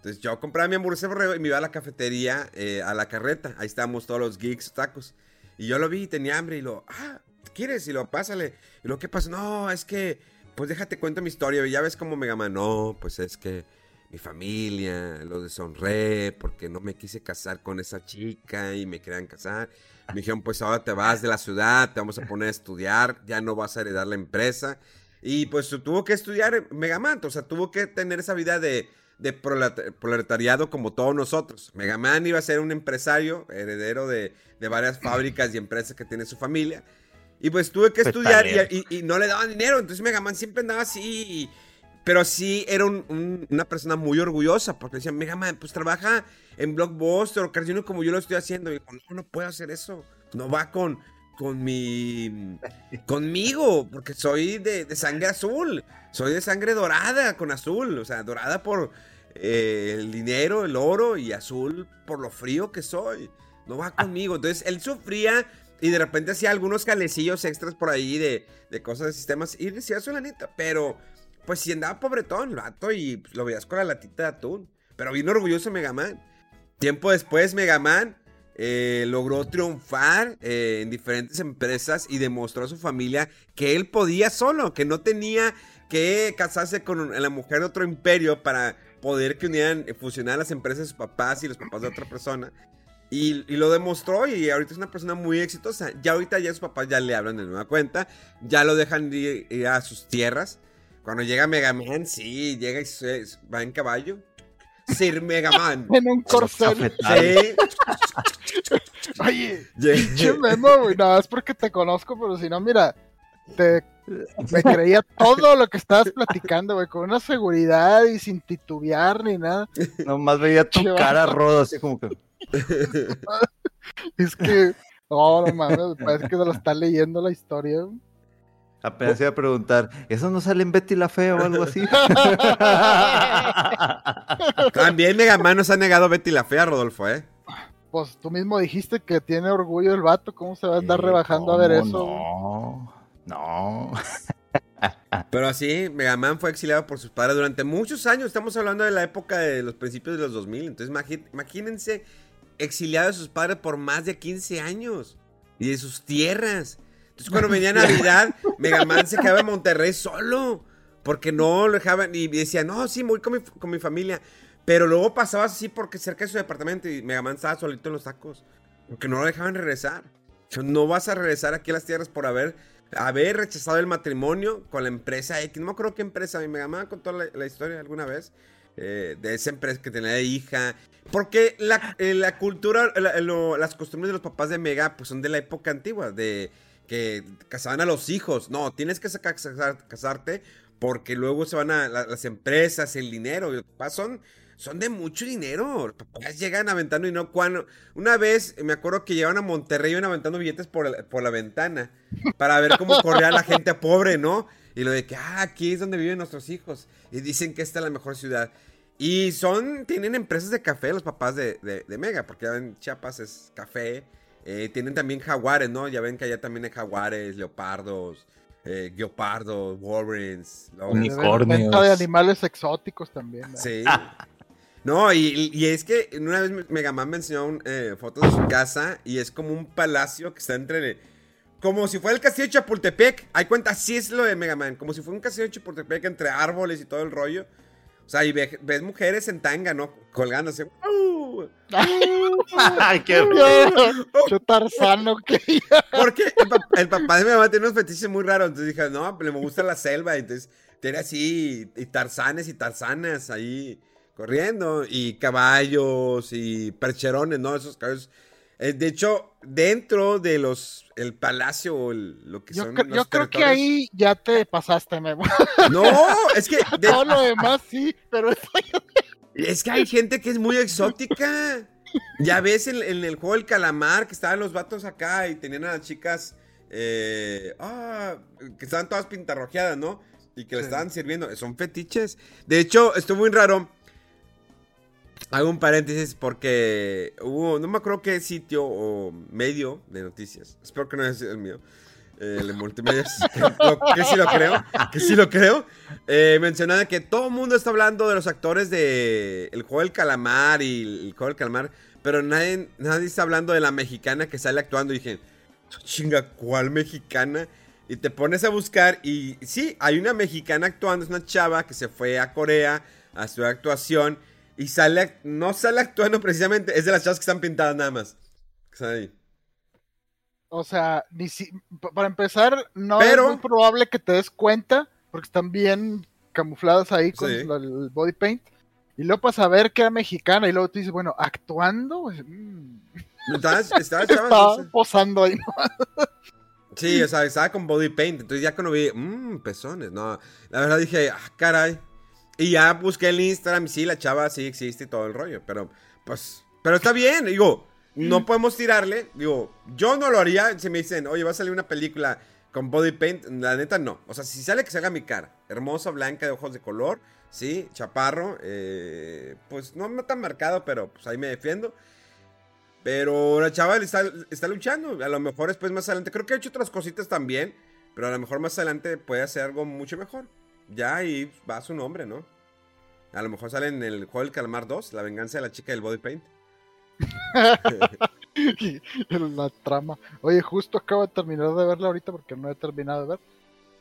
Entonces yo compraba mi hamburguesa borrego y me iba a la cafetería, eh, a la carreta. Ahí estábamos todos los geeks, tacos. Y yo lo vi y tenía hambre y lo, ah, ¿quieres? Y lo, pásale. Y lo, ¿qué pasa? No, es que, pues déjate cuento mi historia. Y ya ves cómo me llama. No, pues es que mi familia lo deshonré porque no me quise casar con esa chica y me querían casar. Me dijeron, pues ahora te vas de la ciudad, te vamos a poner a estudiar, ya no vas a heredar la empresa. Y pues tuvo que estudiar Megaman, o sea, tuvo que tener esa vida de, de prolet- proletariado como todos nosotros. Megaman iba a ser un empresario, heredero de, de varias fábricas y empresas que tiene su familia. Y pues tuve que estudiar y, y- y no le daban dinero. Entonces Megaman siempre andaba así. Pero sí era un- un- una persona muy orgullosa porque decía, Megaman, pues trabaja en Blockbuster o Cartoon como yo lo estoy haciendo. Y digo, no, no puedo hacer eso. No va con, con mi... conmigo, porque soy de, de sangre azul. Soy de sangre dorada con azul. O sea, dorada por eh, el dinero, el oro y azul por lo frío que soy. No va conmigo. Entonces él sufría y de repente hacía algunos calecillos extras por ahí de, de cosas de sistemas y decía su lanita. Pero pues si andaba pobretón el vato y pues, lo veías con la latita de atún. Pero bien orgulloso Megaman. Tiempo después Megaman eh, logró triunfar eh, en diferentes empresas y demostró a su familia que él podía solo, que no tenía que casarse con la mujer de otro imperio para poder que unieran, eh, fusionar las empresas de sus papás y los papás de otra persona. Y, lo demostró y ahorita es una persona muy exitosa. Ya ahorita ya sus papás ya le hablan de nueva cuenta, ya lo dejan ir, ir a sus tierras. Cuando llega Mega Man, sí, llega y se, va en caballo. Sir Mega Man. En un corcel. Sí. Oye, Memo, güey. No, es porque te conozco, pero si no, mira, te me creía todo lo que estabas platicando, güey, con una seguridad y sin titubear ni nada. Nomás veía tu cara roda, así como que. Es que, no, no mames, parece que se lo está leyendo la historia. Apenas iba a preguntar, ¿eso no sale en Betty la Fea o algo así? También Mega Man nos ha negado Betty la Fea, Rodolfo, ¿eh? Pues tú mismo dijiste que tiene orgullo el vato, ¿cómo se va a andar Eh, rebajando a ver ¿cómo eso? No, no. Pero así, Mega Man fue exiliado por sus padres durante muchos años. Estamos hablando de la época de los principios de los 2000. Entonces, imagínense exiliado de sus padres por más de 15 años y de sus tierras. Entonces, cuando venía Navidad, Mega Man se quedaba en Monterrey solo porque no lo dejaban y decía, no, sí, voy con mi, familia. Pero luego pasabas así porque cerca de su departamento y Mega Man estaba solito en los tacos porque no lo dejaban regresar. No vas a regresar aquí a las tierras por haber rechazado el matrimonio con la empresa X. No me acuerdo qué empresa. Mi mamá contó la, historia alguna vez. eh, de esa empresa que tenía hija. Porque la, eh, cultura, las costumbres de los papás de Mega, pues son de la época antigua. De que casaban a los hijos. No, tienes que casar- casarte porque luego se van a la- las empresas, el dinero. Papás son, son de mucho dinero. Los papás llegan aventando dinero. Cuando, una vez me acuerdo que llegaban a Monterrey y aventando billetes por, por la ventana para ver cómo corría la gente pobre, ¿no? Y lo de que, ah, aquí es donde viven nuestros hijos. Y dicen que esta es la mejor ciudad. Y son, tienen empresas de café los papás de, de- de Mega, porque ven, Chiapas es café. Eh, tienen también jaguares, ¿no? Ya ven que allá también hay jaguares, leopardos, eh, guepardos, warrens. Unicornios. De animales exóticos también. ¿no? Sí. No, y, y es que una vez Mega Man me enseñó un, eh, fotos de su casa y es como un palacio que está entre... Como si fuera el castillo de Chapultepec. Hay cuenta, así es lo de Mega Man. Como si fuera un castillo de Chapultepec entre árboles y todo el rollo. O sea, y ve- ves mujeres en tanga, ¿no? Colgándose. ¡Uh! Ay, qué Yo Tarzano que Porque el, pap- el papá de mi mamá tiene unos fetiches muy raros. Entonces dije, no, pues, me gusta la selva. Entonces tiene así, y tarzanes y tarzanas ahí corriendo. Y caballos y percherones, ¿no? Esos caballos. Eh, de hecho, dentro de los, el palacio o el- lo que Yo, son los yo creo que ahí ya te pasaste, Memo. No, es que, de- Todo lo demás sí, pero eso es que hay gente que es muy exótica. Ya ves en, en el juego del calamar que estaban los vatos acá y tenían a las chicas eh, ah, que estaban todas pintarrojeadas, ¿no? Y que le Sí. estaban sirviendo. Son fetiches. De hecho, estuvo muy raro. Hago un paréntesis porque hubo, no me acuerdo qué sitio o medio de noticias. Espero que no haya sido el mío. Eh, el multimedia. que, sí lo creo. Que sí lo creo. Eh, mencionaba que todo el mundo está hablando de los actores de El juego del calamar y el juego del calamar. Pero nadie, nadie está hablando de la mexicana que sale actuando. Y dije, chinga, ¿cuál mexicana? Y te pones a buscar y sí, hay una mexicana actuando, es una chava que se fue a Corea a estudiar actuación y sale, no sale actuando precisamente, es de las chavas que están pintadas nada más. O sea, ni si, pa- para empezar, no Pero- es muy probable que te des cuenta, porque están bien camufladas ahí con Sí. el body paint. Y luego para saber que era mexicana, y luego tú dices, bueno, actuando, Pues, mm, Estaba, posando ahí. ¿no? Sí, o sea, estaba con body paint. Entonces ya cuando vi, mmm, pezones. No, la verdad dije, ah, caray. Y ya busqué el Instagram y sí, la chava sí existe y todo el rollo. Pero, pues, pero está bien. Digo, no podemos tirarle. Digo, yo no lo haría si me dicen, oye, va a salir una película con body paint. La neta, no. O sea, si sale que se haga mi cara. Hermosa, blanca, de ojos de color. Sí, chaparro. eh, pues no, no tan marcado, pero pues ahí me defiendo. Pero la chava está, está luchando. A lo mejor después más adelante. Creo que ha hecho otras cositas también. Pero a lo mejor más adelante puede hacer algo mucho mejor. Ya ahí va su nombre, ¿no? A lo mejor sale en el juego del Calamar 2, La venganza de la chica del body paint. la trama. Oye, justo acabo de terminar de verla ahorita porque no he terminado de ver.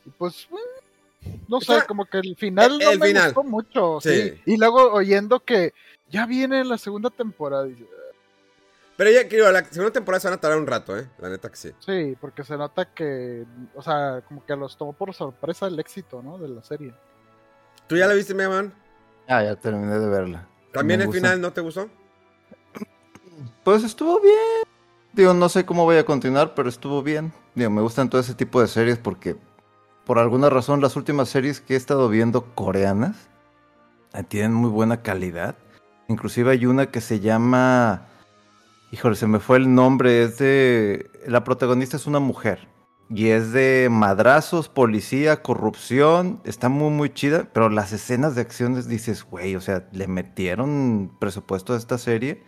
Y pues, mm, no sé, Está- como que el final el- no el me final. gustó mucho. Sí. Sí. Y luego oyendo que ya viene la segunda temporada. Pero ya, creo, la segunda temporada se van a tardar un rato, ¿eh? La neta que sí. Sí, porque se nota que, o sea, como que los tomó por sorpresa el éxito, ¿no? De la serie. ¿Tú ya la viste, Mega Man? Ah, ya terminé de verla. ¿También Me el gusta. final no te gustó? Pues estuvo bien. Digo, no sé cómo voy a continuar, pero estuvo bien. Digo, me gustan todo ese tipo de series porque, por alguna razón, las últimas series que he estado viendo coreanas eh, tienen muy buena calidad. Inclusive hay una que se llama... Híjole, se me fue el nombre. Es de... La protagonista es una mujer. Y es de madrazos, policía, corrupción. Está muy, muy chida. Pero las escenas de acciones dices, güey, o sea, le metieron presupuesto a esta serie.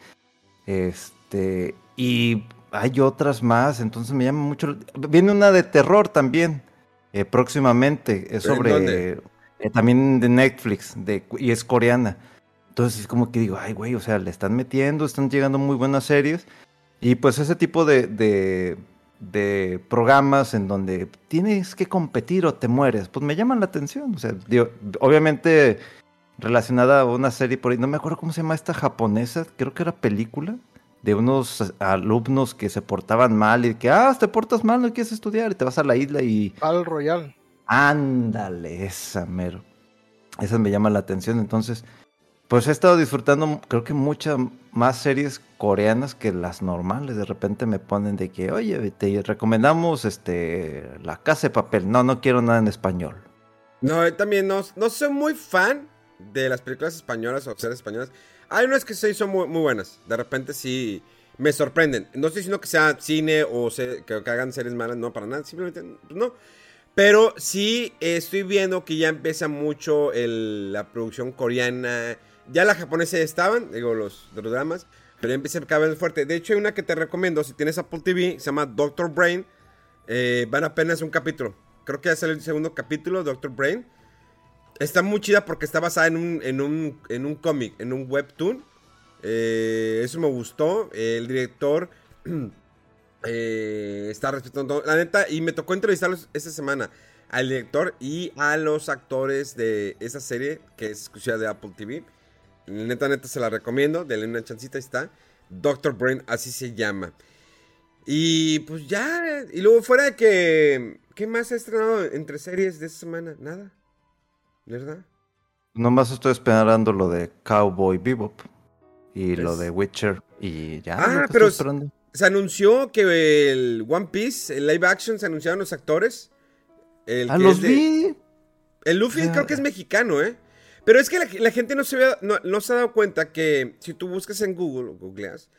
Este, y hay otras más, entonces me llama mucho. Viene una de terror también, eh, próximamente, es ¿En sobre. eh, también de Netflix, de, y es coreana. Entonces es como que digo, ay, güey, o sea, le están metiendo, están llegando muy buenas series. Y pues ese tipo de, de, de programas en donde tienes que competir o te mueres, pues me llaman la atención. O sea, digo, obviamente relacionada a una serie por ahí, no me acuerdo cómo se llama esta japonesa, creo que era película, de unos alumnos que se portaban mal y que, ah, te portas mal, no quieres estudiar y te vas a la isla y Battle Royale. ándale, esa mero. Esa me llama la atención, entonces, pues he estado disfrutando, creo que muchas más series coreanas que las normales. De repente me ponen de que, oye, te recomendamos este La Casa de Papel. No, no quiero nada en español. No, yo también no, no soy muy fan de las películas españolas o series españolas. Hay unas que sí son muy, buenas. De repente sí me sorprenden. No estoy diciendo que sea cine o se- que, que hagan series malas, no, para nada. Simplemente pues, no. Pero sí estoy viendo que ya empieza mucho la producción coreana. Ya la japonesa estaban, digo, los, los dramas. Pero ya empieza cada vez fuerte. De hecho, hay una que te recomiendo. Si tienes Apple TV, se llama Doctor Brain. Eh, van apenas un capítulo. Creo que ya salió el segundo capítulo, Doctor Brain. Está muy chida porque está basada en un, en un, en un cómic, en un webtoon. Eh, eso me gustó. El director eh, está respetando. La neta, y me tocó entrevistarlos esta semana al director y a los actores de esa serie que es exclusiva de Apple TV. Neta, neta, se la recomiendo. Denle una chancita, está. Doctor Brain, así se llama. Y pues ya. Y luego, fuera de que. ¿Qué más ha estrenado entre series de esta semana? Nada. ¿Verdad? Nomás estoy esperando lo de Cowboy Bebop y lo Pues- de Witcher y ya. Ah, lo pero. Se anunció que el One Piece, el live action, se anunciaron los actores. El Ah, que los de- vi. El Luffy creo que es mexicano, ¿eh? Pero es que la, la gente no se, había- no, no se ha dado cuenta que si tú buscas en Google o googleas,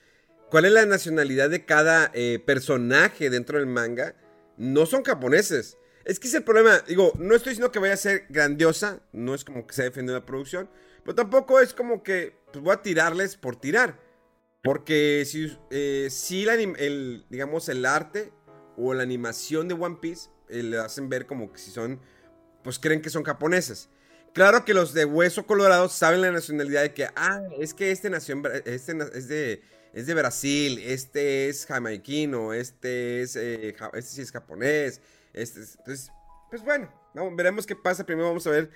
cuál es la nacionalidad de cada eh, personaje dentro del manga, no son japoneses. Es que es el problema. Digo, no estoy diciendo que vaya a ser grandiosa, no es como que se ha la producción, pero tampoco es como que pues, voy a tirarles por tirar. Porque si, eh, si el, digamos, el arte o la animación de One Piece eh, le hacen ver como que si son, pues creen que son japoneses. Claro que los de Hueso Colorado saben la nacionalidad de que, ah, es que este nació este es de, es de Brasil, este es jamaiquino, este es, eh, este sí es japonés, este es- entonces, pues bueno, vamos, veremos qué pasa. Primero vamos a ver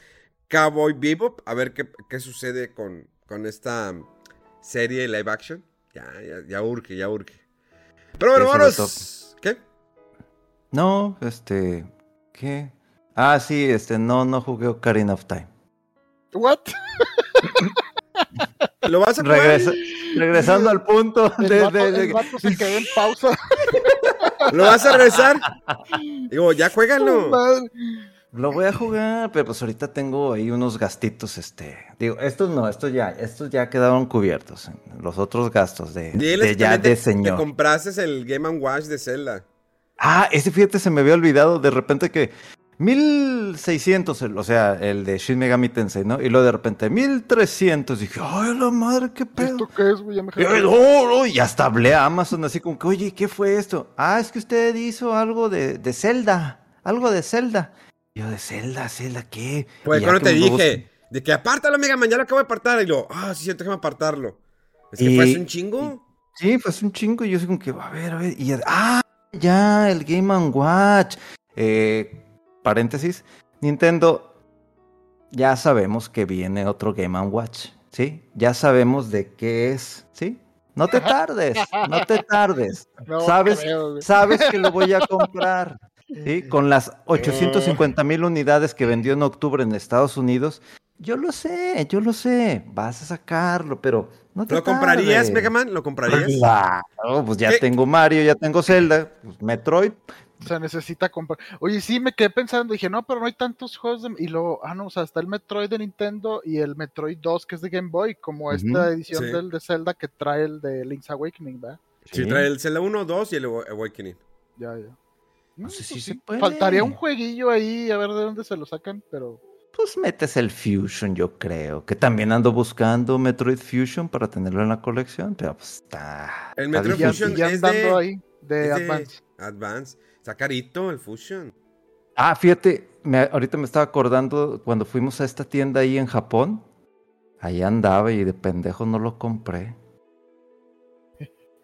Cowboy Bebop, a ver qué, qué sucede con, con esta serie live action. Ya, ya, ya urge, ya urge. Pero bueno, vámonos. ¿Qué? No, este. ¿Qué? Ah, sí, este, no, no jugué Ocarina of Time. ¿What? ¿Lo vas a jugar? Regresa- regresando al punto El, de, vato, de- de- el vato se quedó en pausa. ¿Lo vas a regresar? Digo, ya juégalo. Lo voy a jugar, pero pues ahorita tengo ahí unos gastitos, este. Digo, estos no, estos ya, estos ya quedaron cubiertos. Los otros gastos de, de ya de te, te señor. compraste el Game Watch de Zelda. Ah, ese fíjate se me había olvidado de repente que 1600, el- o sea, el de Shin Megami Tensei, ¿no? Y luego de repente 1300, dije, ay, la madre, qué pedo. ¿Esto qué es, güey? Ya me Y, jalé. no, no, y hasta hablé a Amazon así como que, oye, ¿qué fue esto? Ah, es que usted hizo algo de, de Zelda, algo de Zelda. Y yo, de Zelda, Zelda, ¿qué? Pues cuando que te me busco- dije, de que apártalo, ya lo acabo de apartar. Y lo, ah, sí, déjame apartarlo. Es que Y- fue hace un chingo. Sí, fue hace un chingo y yo así como que, a ver, a ver, y ah, ya, el Game Watch. Eh, paréntesis, Nintendo, ya sabemos que viene otro Game Watch, ¿sí? Ya sabemos de qué es, ¿sí? No te tardes, no te tardes. No ¿Sabes? creo. Sabes que lo voy a comprar, ¿sí? Con las 850 mil unidades que vendió en octubre en Estados Unidos, Yo lo sé, yo lo sé. Vas a sacarlo, pero no te ¿Lo comprarías. Mega Man? ¿Lo comprarías? Claro, pues ya ¿Qué? tengo Mario, ya tengo Zelda, pues Metroid. Se necesita comprar. Oye, sí, me quedé pensando, dije, no, pero no hay tantos juegos de... Y luego, ah, no, o sea, está el Metroid de Nintendo y el Metroid 2 que es de Game Boy, como esta edición Sí. del de Zelda que trae el de Link's Awakening, ¿verdad? Sí, trae el Zelda 1, 2 y el Awakening. Ya, ya. No Mm, sé si pues se sí, puede. Faltaría un jueguillo ahí, a ver de dónde se lo sacan, pero... Pues metes el Fusion, yo creo. Que también ando buscando Metroid Fusion para tenerlo en la colección, pero pues está. El Metroid ya. Fusion ya es de- ahí, de es de Advance. Está carito el Fusion. Ah, fíjate, me- ahorita me estaba acordando cuando fuimos a esta tienda ahí en Japón. Ahí andaba y de pendejo no lo compré.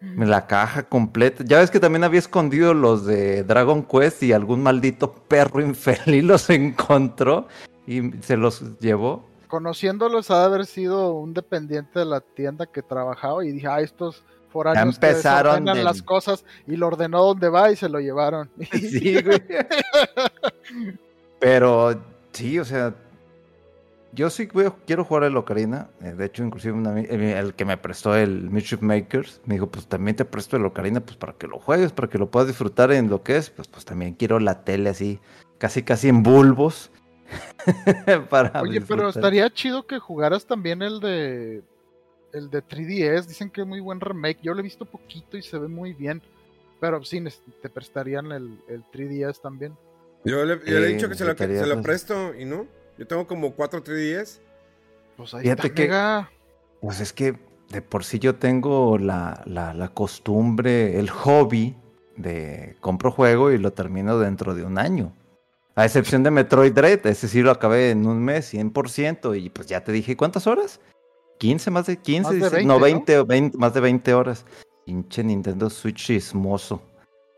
La caja completa. Ya ves que también había escondido los de Dragon Quest y algún maldito perro infeliz los encontró y se los llevó. Conociéndolos ha de haber sido un dependiente de la tienda que trabajaba y dije, ah, estos foráneos empezaron que del- las cosas y lo ordenó donde va y se lo llevaron. Sí, güey. Pero sí, o sea, yo sí quiero jugar el Ocarina. Eh, De hecho, inclusive una eh, el que me prestó el Mischief Makers me dijo, pues también te presto el Ocarina, pues para que lo juegues, para que lo puedas disfrutar en lo que es. Pues, pues también quiero la tele así, casi casi en bulbos. para Oye, pero estaría chido que jugaras también el de el de 3DS. Dicen que es muy buen remake. Yo lo he visto poquito y se ve muy bien. Pero sí, te prestarían el, el 3DS también. Yo le, yo le he dicho que se lo, que se lo presto y no. Yo tengo como 4 3DS. Pues ahí Fíjate está, que- Mega. Pues es que de por sí yo tengo la, la, la costumbre, el hobby de compro juego y lo termino dentro de un año. A excepción de Metroid Dread, ese sí lo acabé en un mes, 100%. Y pues ya te dije, ¿cuántas horas? 15, más de 15, Más de 16, 20, no, ¿no? 20, o 20, más de 20 horas. Pinche Nintendo Switch chismoso.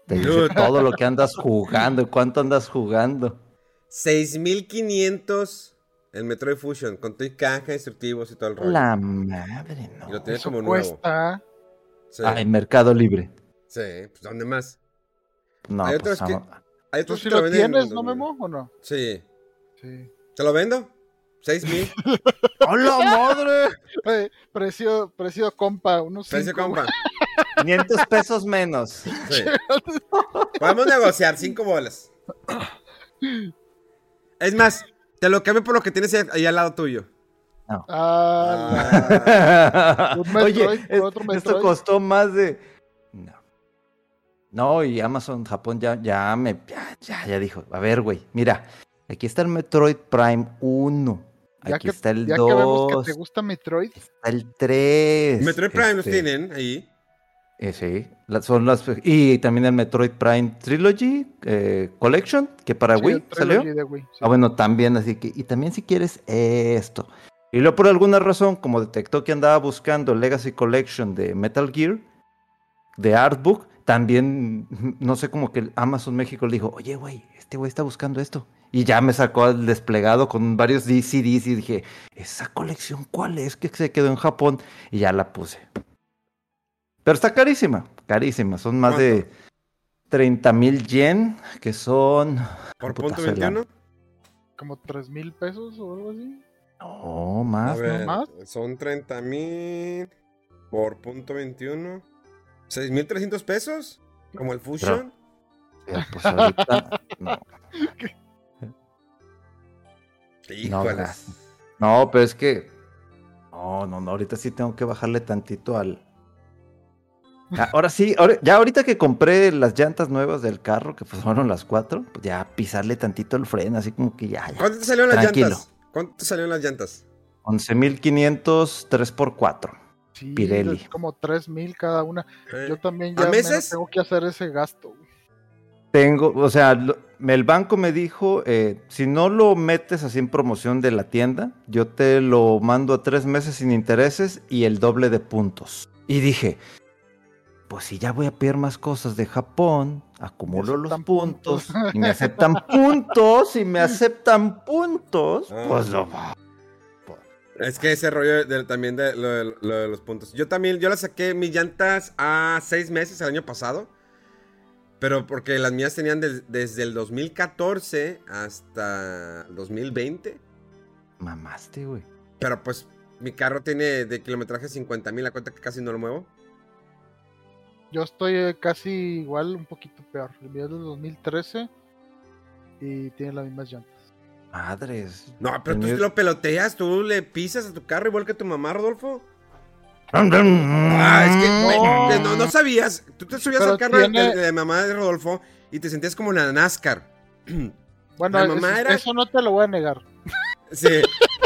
Te dice Dude. todo lo que andas jugando, y cuánto andas jugando. 6500 el Metroid Fusion, con tu caja, instructivos y todo el rollo. La madre, Y lo no. tienes como nuevo. cuesta. Sí, Ah, en Mercado Libre. sí, pues ¿dónde más? No, Hay pues, otros que- ah, Hay ¿Tú otros sí que lo venden en tienes, no, 2000. Memo? ¿O no? Sí. Sí. ¿Te lo vendo? 6000. ¡Hola, madre! Eh, precio, precio compa, unos Precio cinco, compa. 500 pesos menos. Sí. Podemos negociar 5 bolas. Es más, te lo cambio por lo que tienes ahí- ahí al lado tuyo. Ah, Ah, Un Metroid, Oye, es- otro esto costó más de. No. No, y Amazon Japón ya, ya me. Ya, ya, ya dijo. A ver, güey, mira. Aquí está el Metroid Prime 1. Ya Aquí que, está el ya que vemos 2. que te gusta Metroid, Está el 3. Metroid Prime los este, tienen ahí. eh, sí, la- son las, y también el Metroid Prime Trilogy eh, Collection, que para sí, Wii salió. Trilogy de Wii, sí. Ah, bueno, también, así que, y también si quieres esto. Y luego por alguna razón, como detectó que andaba buscando Legacy Collection de Metal Gear, de Artbook, también, no sé, como que Amazon México le dijo, oye, güey, este güey está buscando esto. Y ya me sacó al desplegado con varios DCDs y dije, ¿esa colección cuál es? Que se quedó en Japón. Y ya la puse. Pero está carísima, carísima. Son más de 30 mil yen, que son... Por punto se la- 21. como tres mil pesos o algo así. No, más, no ver, más? son 30 mil por punto 21. 6300 pesos. Como el Fusion. Pero, pues ahorita, no. No. No, pero es que. No, no, no. Ahorita sí tengo que bajarle tantito al. Ah, Ahora sí, ahora- ya ahorita que compré las llantas nuevas del carro, que pues fueron las cuatro, pues ya pisarle tantito el freno, así como que ya, ya. ¿Cuánto te salieron las llantas? ¿Cuánto te salieron las llantas? 11.500, 3x4. Sí, Pirelli. es como tres mil cada una. Eh, Yo también ¿A ya meses? tengo que hacer ese gasto. Tengo, o sea, lo- el banco me dijo, eh, si no lo metes así en promoción de la tienda, yo te lo mando a tres meses sin intereses y el doble de puntos. Y dije, pues si ya voy a pedir más cosas de Japón, acumulo los puntos, puntos. y me aceptan puntos y me aceptan puntos, Ah. pues lo Es que ese rollo de- también de lo, de lo de los puntos. Yo también, yo las saqué mis llantas a seis meses el año pasado. Pero porque las mías tenían des- desde el 2014 hasta el 2020. mamaste, güey. Pero pues mi carro tiene de kilometraje 50 mil, la cuenta que casi no lo muevo. Yo estoy eh, casi igual, un poquito peor. El mío es del 2013 y tiene las mismas llantas. Madres. No, pero tú lo peloteas, tú le pisas a tu carro igual que tu mamá, Rodolfo. Ah, es que, güey, No. sabías. Tú te subías Pero al carro de- tiene- de, de mamá de Rodolfo y te sentías como en la NASCAR. Bueno, La eso, mamá era- eso no te lo voy a negar. Sí,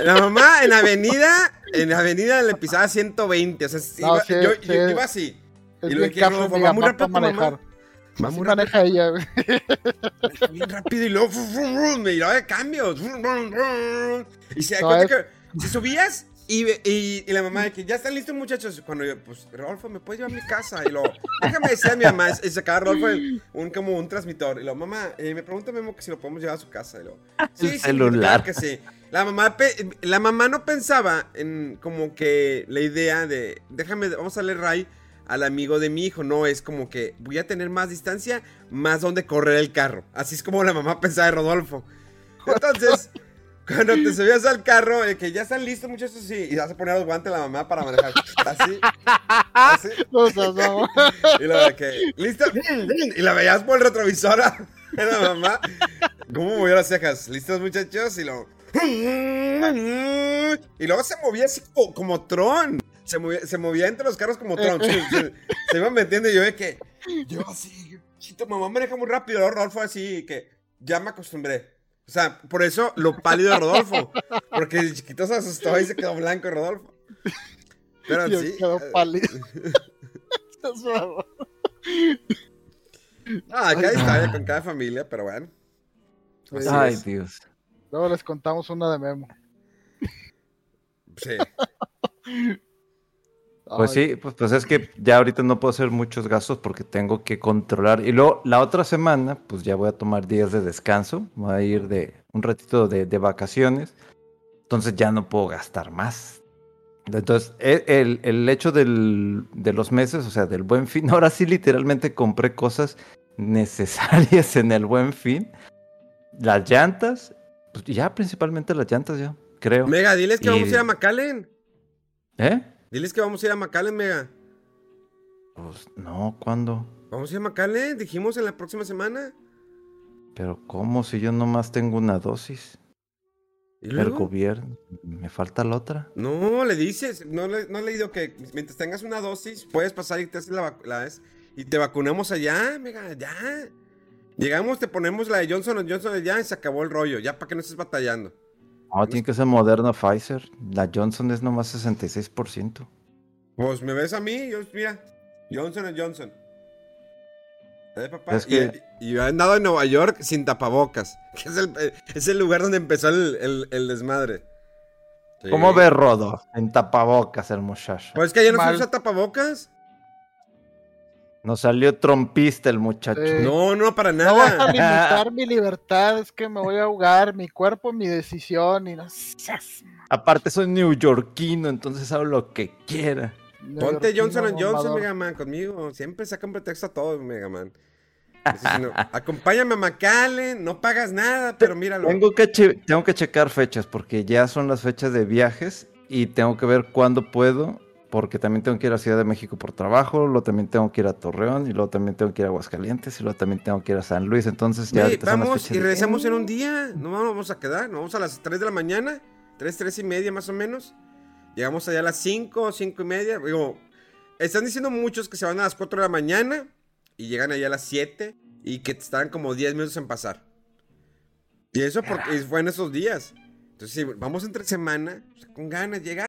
la mamá en avenida, en avenida le pisaba 120, o sea, sí No, iba- sí, yo, sí. yo iba así. Es Y lo bien que cabrón Rodolfo, mi va muy mamá rápido para tu mamá. manejar. Así maneja ella, güey. bien rápido y luego me llevaba de cambios. Y se da No, cuenta que si subías y, y, y la mamá de que ya están listos muchachos, cuando yo, pues Rodolfo, ¿me puedes llevar a mi casa? Y luego, déjame decir a mi mamá, y sacaba Rodolfo el- un, como un transmisor. Y luego, mamá, eh, me pregunta Memo que si lo podemos llevar a su casa. Y luego, sí, sí, celular. claro que sí. La mamá, la mamá no pensaba en como que la idea de, déjame, vamos a darle ray al amigo de mi hijo. No, es como que voy a tener más distancia, más donde correr el carro. Así es como la mamá pensaba de Rodolfo. Entonces, cuando te subías al carro, de que ya están listos muchachos, sí, y vas a poner los guantes a la mamá para manejar. Así, así. No. Y lo de que, ¿listo? Y la veías por el retrovisor a la mamá. ¿Cómo movió las cejas? ¿Listos, muchachos? Y luego. Y luego se movía así como, como Tron. Se movía, se movía entre los carros como Tron. Se, se- se iba metiendo y yo de que. Yo así. Chito, mamá maneja muy rápido. Rodolfo así que ya me acostumbré. O sea, por eso lo pálido de Rodolfo. Porque el chiquito se asustó y se quedó blanco Rodolfo. Pero Yo sí. quedo eh, pálido. Ah, cada historia con cada familia, pero bueno. Así Ay, es. Dios. Luego les contamos una de Memo. Sí. Pues Ay, sí, pues, pues es que ya ahorita no puedo hacer muchos gastos porque tengo que controlar. Y luego la otra semana, pues ya voy a tomar días de descanso. Voy a ir de un ratito de, de vacaciones. Entonces ya no puedo gastar más. Entonces, e- el, el hecho del- de los meses, o sea, del buen fin, ahora sí literalmente compré cosas necesarias en el buen fin. Las llantas, pues ya principalmente las llantas, yo creo. Mega, diles que Y- vamos a ir a McAllen. ¿Eh? Diles que vamos a ir a McAllen, Mega. Pues no, ¿cuándo? Vamos a ir a McAllen, dijimos en la próxima semana. Pero ¿cómo si yo nomás tengo una dosis? ¿Y El gobierno, me falta la otra. No, le dices, no, le, no he leído que mientras tengas una dosis, puedes pasar y te haces la, y te vacunamos allá, Mega, ya. Llegamos, te ponemos la de Johnson Johnson allá y se acabó el rollo, ya para que no estés batallando. No, tiene que ser Moderna Pfizer. La Johnson es nomás 66%. Pues me ves a mí, yo, mira, Johnson Johnson. ¿Eh, papá? Es Y- que- Y, yo he andado en Nueva York sin tapabocas, que es el, eh, es el lugar donde empezó el, el- el desmadre. Sí. ¿Cómo ve Rodo? En tapabocas el muchacho. Pues es que ya no se Mal. usa tapabocas. Nos salió trompista el muchacho. Sí. No, no, para No vas a nada. limitar mi libertad, es que me voy a ahogar, mi cuerpo, mi decisión y no Aparte soy neoyorquino, entonces hago lo que quiera. Ponte Johnson Johnson. Mega Man, conmigo. Siempre sacan pretexto a todo, Mega Man. Acompáñame a McAllen, no pagas nada, pero míralo. Tengo que, che- tengo que checar fechas porque ya son las fechas de viajes y tengo que ver cuándo puedo porque también tengo que ir a Ciudad de México por trabajo, luego también tengo que ir a Torreón y luego también tengo que ir a Aguascalientes y luego también tengo que ir a San Luis. Entonces ya las vamos y de- regresamos en un día. No vamos a quedar. Nos vamos a las 3 de la mañana. 3, 3 y media más o menos. Llegamos allá a las 5, 5 y media. Digo, están diciendo muchos que se van a las 4 de la mañana y llegan allá a las 7 y que estarán como 10 minutos en pasar. Y eso porque fue en esos días. Entonces, sí, vamos entre semana, o sea, con ganas, llegar.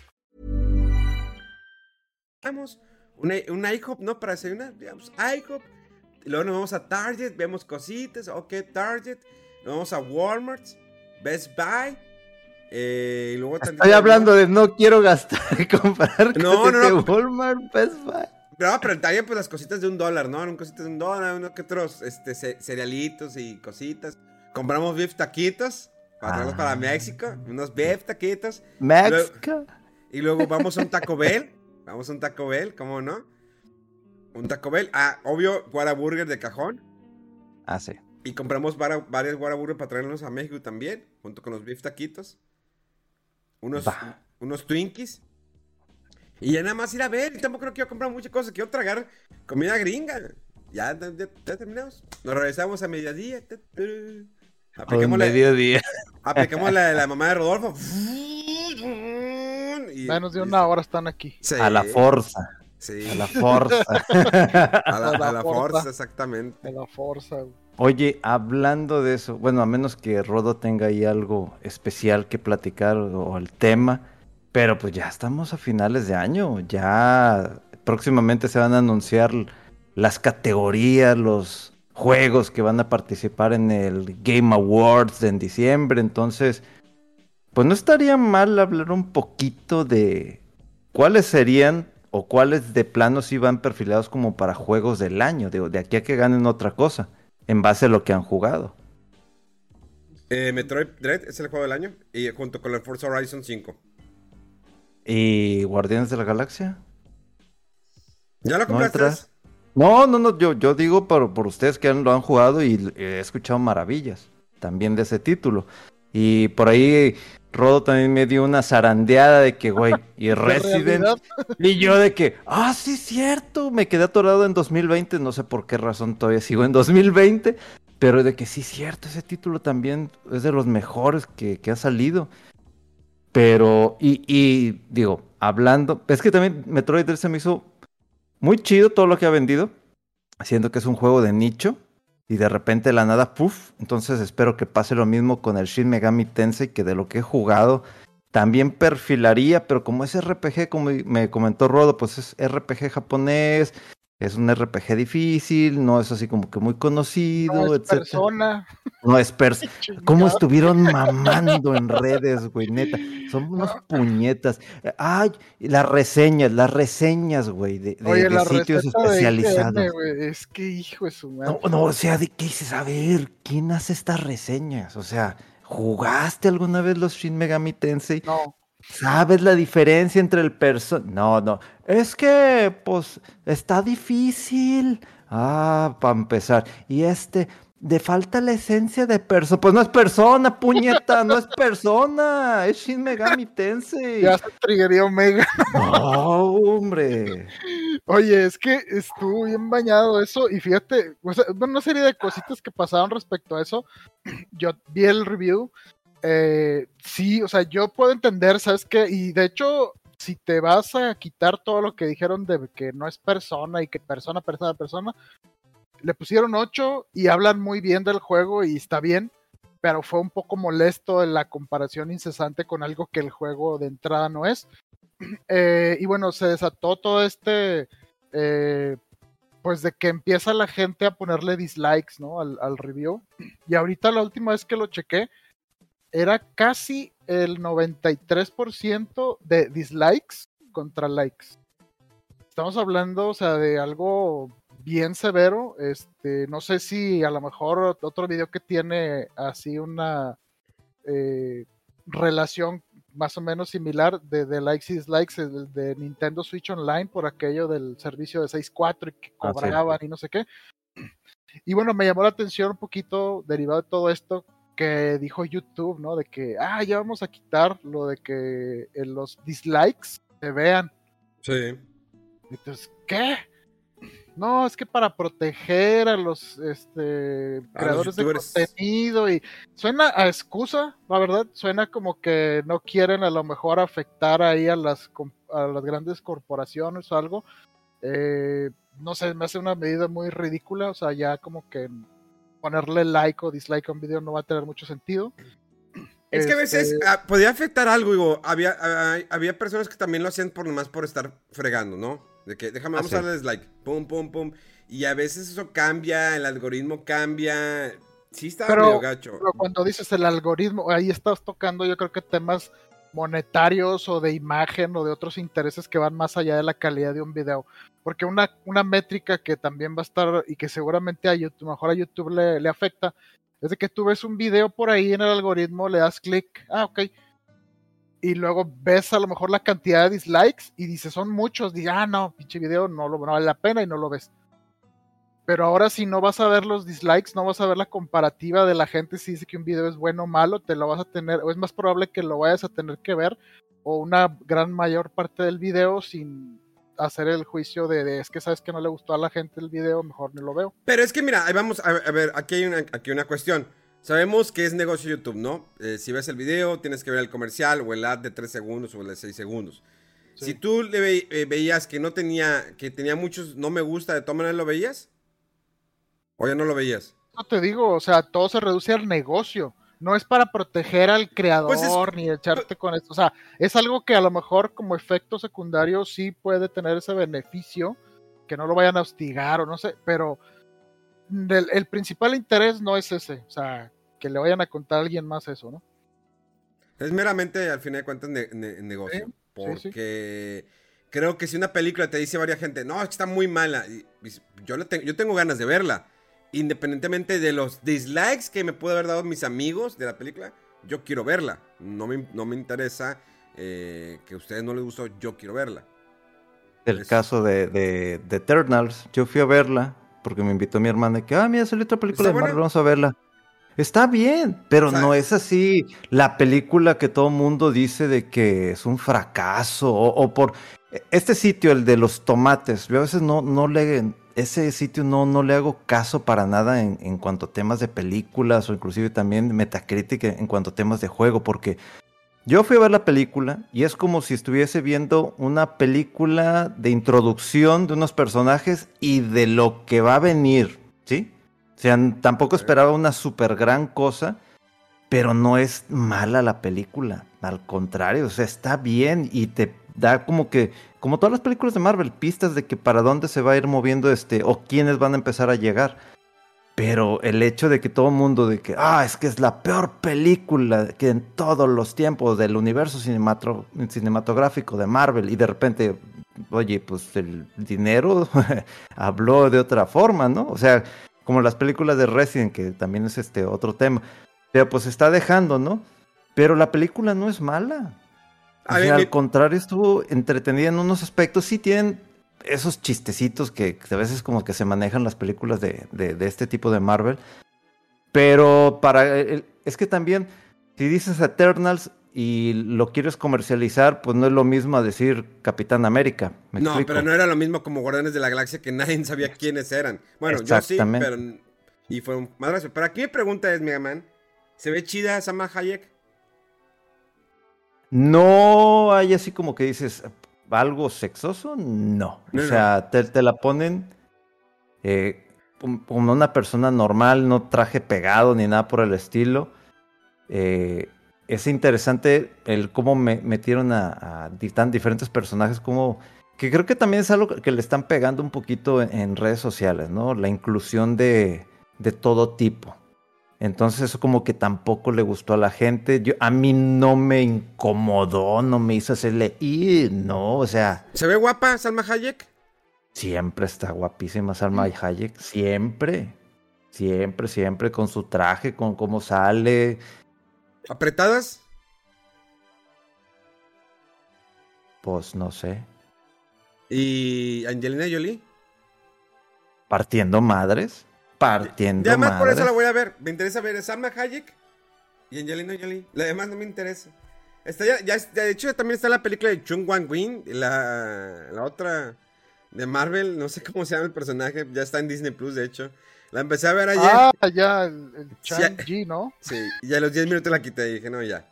Vamos, un, un IHOP, ¿no? Para desayunar, digamos, IHOP. Luego nos vamos a Target, vemos cositas, ok, Target. Nos vamos a Walmart. Best Buy. Eh, y luego Estoy hablando de no quiero gastar y comprar No, cosas no, de no. Walmart, Best Buy. No, pero también pues las cositas de un dólar, ¿no? Eran cositas de un dólar, uno que otros este, ce- cerealitos y cositas. Compramos beef taquitos para traerlos Ah. para México. Unos beef taquitos. Mexico. Y luego vamos a un Taco Bell. Vamos a un Taco Bell, ¿cómo no? Un Taco Bell. Ah, obvio, Guaraburger de cajón. Ah, sí. Y compramos varios Guaraburger para traerlos a México también. Junto con los beef taquitos. Unos, unos Twinkies. Y ya nada más ir a ver. Y tampoco no quiero comprar muchas cosas. Quiero tragar comida gringa. Ya, ya, ya- terminamos. Nos regresamos a mediodía. Aplicamos la, mediodía. aplicamos la de la mamá de Rodolfo. Y- Menos de y- una hora están aquí. Sí, A la forza. Sí. A la forza. A la, A la a la forza. fuerza, exactamente. De la fuerza. güey. Oye, hablando de eso, bueno, a menos que Rodo tenga ahí algo especial que platicar o, o el tema, pero pues ya estamos a finales de año, ya próximamente se van a anunciar las categorías, los juegos que van a participar en el Game Awards en diciembre, entonces, pues no estaría mal hablar un poquito de cuáles serían o cuáles de plano sí van perfilados como para juegos del año, de, de aquí a que ganen otra cosa en base a lo que han jugado. Eh, Metroid Dread es el juego del año. Y junto con el Forza Horizon 5. ¿Y Guardianes de la Galaxia? ¿Ya lo compraste? No, no, no, yo, yo digo por, por ustedes que han- lo han jugado y he escuchado maravillas también de ese título. Y por ahí Rodo también me dio una zarandeada de que, güey, y Resident. Y yo de que, ah, sí, cierto, me quedé atorado en 2020, no sé por qué razón todavía sigo en 2020, pero de que sí, cierto, ese título también es de los mejores que, que ha salido. Pero, y, y digo, hablando, es que también Metroid Dread se me hizo muy chido todo lo que ha vendido, siendo que es un juego de nicho. Y de repente la nada, puff. Entonces espero que pase lo mismo con el Shin Megami Tensei, que de lo que he jugado también perfilaría, pero como es RPG, como me comentó Rodo, pues es RPG japonés, es un RPG difícil, no es así como que muy conocido, No es etcétera. persona. No es persona. ¿Cómo estuvieron mamando en redes, güey? Neta. Son unos puñetas. Ay, las reseñas, las reseñas, güey, de, de- Oye, de la sitios de especializados. IGN, güey, es que hijo de su madre. No, no, o sea, ¿de qué dices? A ver, ¿quién hace estas reseñas? O sea, ¿jugaste alguna vez los Shin Megami Tensei? No, ¿Sabes la diferencia entre el person? No, no. Es que, pues, está difícil. Ah, para empezar. Y este, de falta la esencia de persona. Pues no es persona, puñeta, no es persona. Es Shin Megami Tensei. ya se triggería Omega. No, hombre. Oye, es que estuvo bien bañado eso y fíjate, o sea, una serie de cositas que pasaron respecto a eso. Yo vi el review. Eh, sí, o sea, yo puedo entender, ¿sabes qué? Y de hecho, si te vas a quitar todo lo que dijeron de que no es persona y que persona, persona, persona, le pusieron 8 y hablan muy bien del juego y está bien, pero fue un poco molesto la comparación incesante con algo que el juego de entrada no es. Eh, y bueno, se desató todo este, eh, pues de que empieza la gente a ponerle dislikes, ¿no? Al, al review. Y ahorita la última vez que lo chequé, era casi el 93% de dislikes contra likes. Estamos hablando, o sea, de algo bien severo. Este, no sé si a lo mejor otro video que tiene así una eh, relación más o menos similar de, de likes y dislikes el de Nintendo Switch Online por aquello del servicio de 6.4 y que Ah, sí. cobraban y no sé qué. Y bueno, me llamó la atención un poquito derivado de todo esto que dijo YouTube, ¿no? De que, ah, ya vamos a quitar lo de que eh, los dislikes se vean. Sí. Entonces, ¿qué? No, es que para proteger a los este, creadores de contenido y suena a excusa, la verdad, suena como que no quieren a lo mejor afectar ahí a las, a las grandes corporaciones o algo. Eh, no sé, me hace una medida muy ridícula, o sea, ya como que ponerle like o dislike a un video no va a tener mucho sentido. Es que a veces Este, ah, podía afectar algo, digo, había, había personas que también lo hacían por nomás por estar fregando, ¿no? De que déjame, vamos Ah, a darle dislike, pum, pum, pum. Y a veces eso cambia, el algoritmo cambia. Sí está Pero- medio gacho. Pero cuando dices el algoritmo, ahí estás tocando yo creo que temas monetarios o de imagen o de otros intereses que van más allá de la calidad de un video. Porque una, una métrica que también va a estar y que seguramente a YouTube, mejor a YouTube le, le afecta, es de que tú ves un video por ahí en el algoritmo, le das clic, ah, ok, y luego ves a lo mejor la cantidad de dislikes y dices, son muchos, dices, ah, no, pinche video no, lo, no vale la pena y no lo ves. Pero ahora si no vas a ver los dislikes, no vas a ver la comparativa de la gente si dice que un video es bueno o malo, te lo vas a tener, o es más probable que lo vayas a tener que ver, o una gran mayor parte del video sin hacer el juicio de, de, es que sabes que no le gustó a la gente el video, mejor ni lo veo. Pero es que mira, ahí vamos a ver, a ver, aquí hay una, aquí una cuestión. Sabemos que es negocio YouTube, ¿no? Eh, si ves el video, tienes que ver el comercial o el ad de 3 segundos o el de 6 segundos. Sí. Si tú le ve- eh, veías que no tenía, que tenía muchos no me gusta, ¿de todas maneras lo veías? ¿O ya no lo veías? No te digo, o sea, todo se reduce al negocio. No es para proteger al creador Pues es- ni echarte con esto. O sea, es algo que a lo mejor como efecto secundario sí puede tener ese beneficio, que no lo vayan a hostigar o no sé, pero el, el principal interés no es ese. O sea, que le vayan a contar a alguien más eso, ¿no? Es meramente, al final de cuentas, ne- ne- negocio. Sí, sí, porque creo que si una película te dice varias gente, no, está muy mala, y- y yo, le tengo, yo tengo ganas de verla. Independientemente de los dislikes que me puede haber dado mis amigos de la película, yo quiero verla. No me, no me interesa eh, que a ustedes no les gustó, yo quiero verla. El caso de, de, de Eternals, yo fui a verla porque me invitó mi hermana y que, ah, mira, salió otra película ¿Está de Marvel, vamos a verla. Está bien, pero O sea- no es así la película que todo mundo dice de que es un fracaso o, o por este sitio, el de los tomates, yo a veces no, no le, ese sitio no, no le hago caso para nada en, en cuanto a temas de películas o inclusive también Metacritic en cuanto a temas de juego, porque yo fui a ver la película y es como si estuviese viendo una película de introducción de unos personajes y de lo que va a venir, ¿sí? O sea, tampoco esperaba una super gran cosa, pero no es mala la película. Al contrario, o sea, está bien y te da como que, como todas las películas de Marvel, pistas de que para dónde se va a ir moviendo este, o quiénes van a empezar a llegar. Pero el hecho de que todo el mundo de que, ah, es que es la peor película que en todos los tiempos del universo cinematográfico de Marvel y de repente, oye, pues el dinero habló de otra forma, ¿no? O sea, como las películas de Resident, que también es este otro tema. Pero pues está dejando, ¿no? Pero la película no es mala. A ver, sea, mi- al contrario, estuvo entretenida en unos aspectos. Sí tienen esos chistecitos que, a veces como que se manejan las películas de, de- de este tipo de Marvel. Pero para el- es que también, si dices Eternals y lo quieres comercializar, pues no es lo mismo a decir Capitán América. ¿me No, explico? pero no era lo mismo como Guardianes de la Galaxia que nadie sabía quiénes eran. Bueno, yo sí, pero. Y fue un madrazo. Pero aquí mi pregunta es, Mega Man: ¿se ve chida Sama Hayek? No hay así como que dices algo sexoso, no. No, o no. sea, te, te la ponen eh, como una persona normal, no traje pegado ni nada por el estilo. Eh, es interesante el cómo me metieron a, tan diferentes personajes, como que creo que también es algo que le están pegando un poquito en, en redes sociales, ¿no? La inclusión de, de todo tipo. Entonces eso como que tampoco le gustó a la gente. Yo, a mí no me incomodó, no me hizo hacerle y no, o sea, ¿Se ve guapa Salma Hayek? siempre está guapísima Salma Hayek, siempre, siempre, siempre con su traje, con cómo sale. ¿Apretadas? Pues no sé, ¿Y Angelina Jolie? partiendo madres, partiendo Y además por eso la voy a ver. Me interesa ver a Salma Hayek y Angelina Jolie. La demás no me interesa. Está ya, ya de hecho, también está la película de Chung Wan Win, la, la otra de Marvel, no sé cómo se llama el personaje, ya está en Disney Plus, de hecho. La empecé a ver ayer. Ah, ya, el, el Sí, Chang-Chi, ¿no? Sí, y a los 10 minutos la quité y dije, no, ya.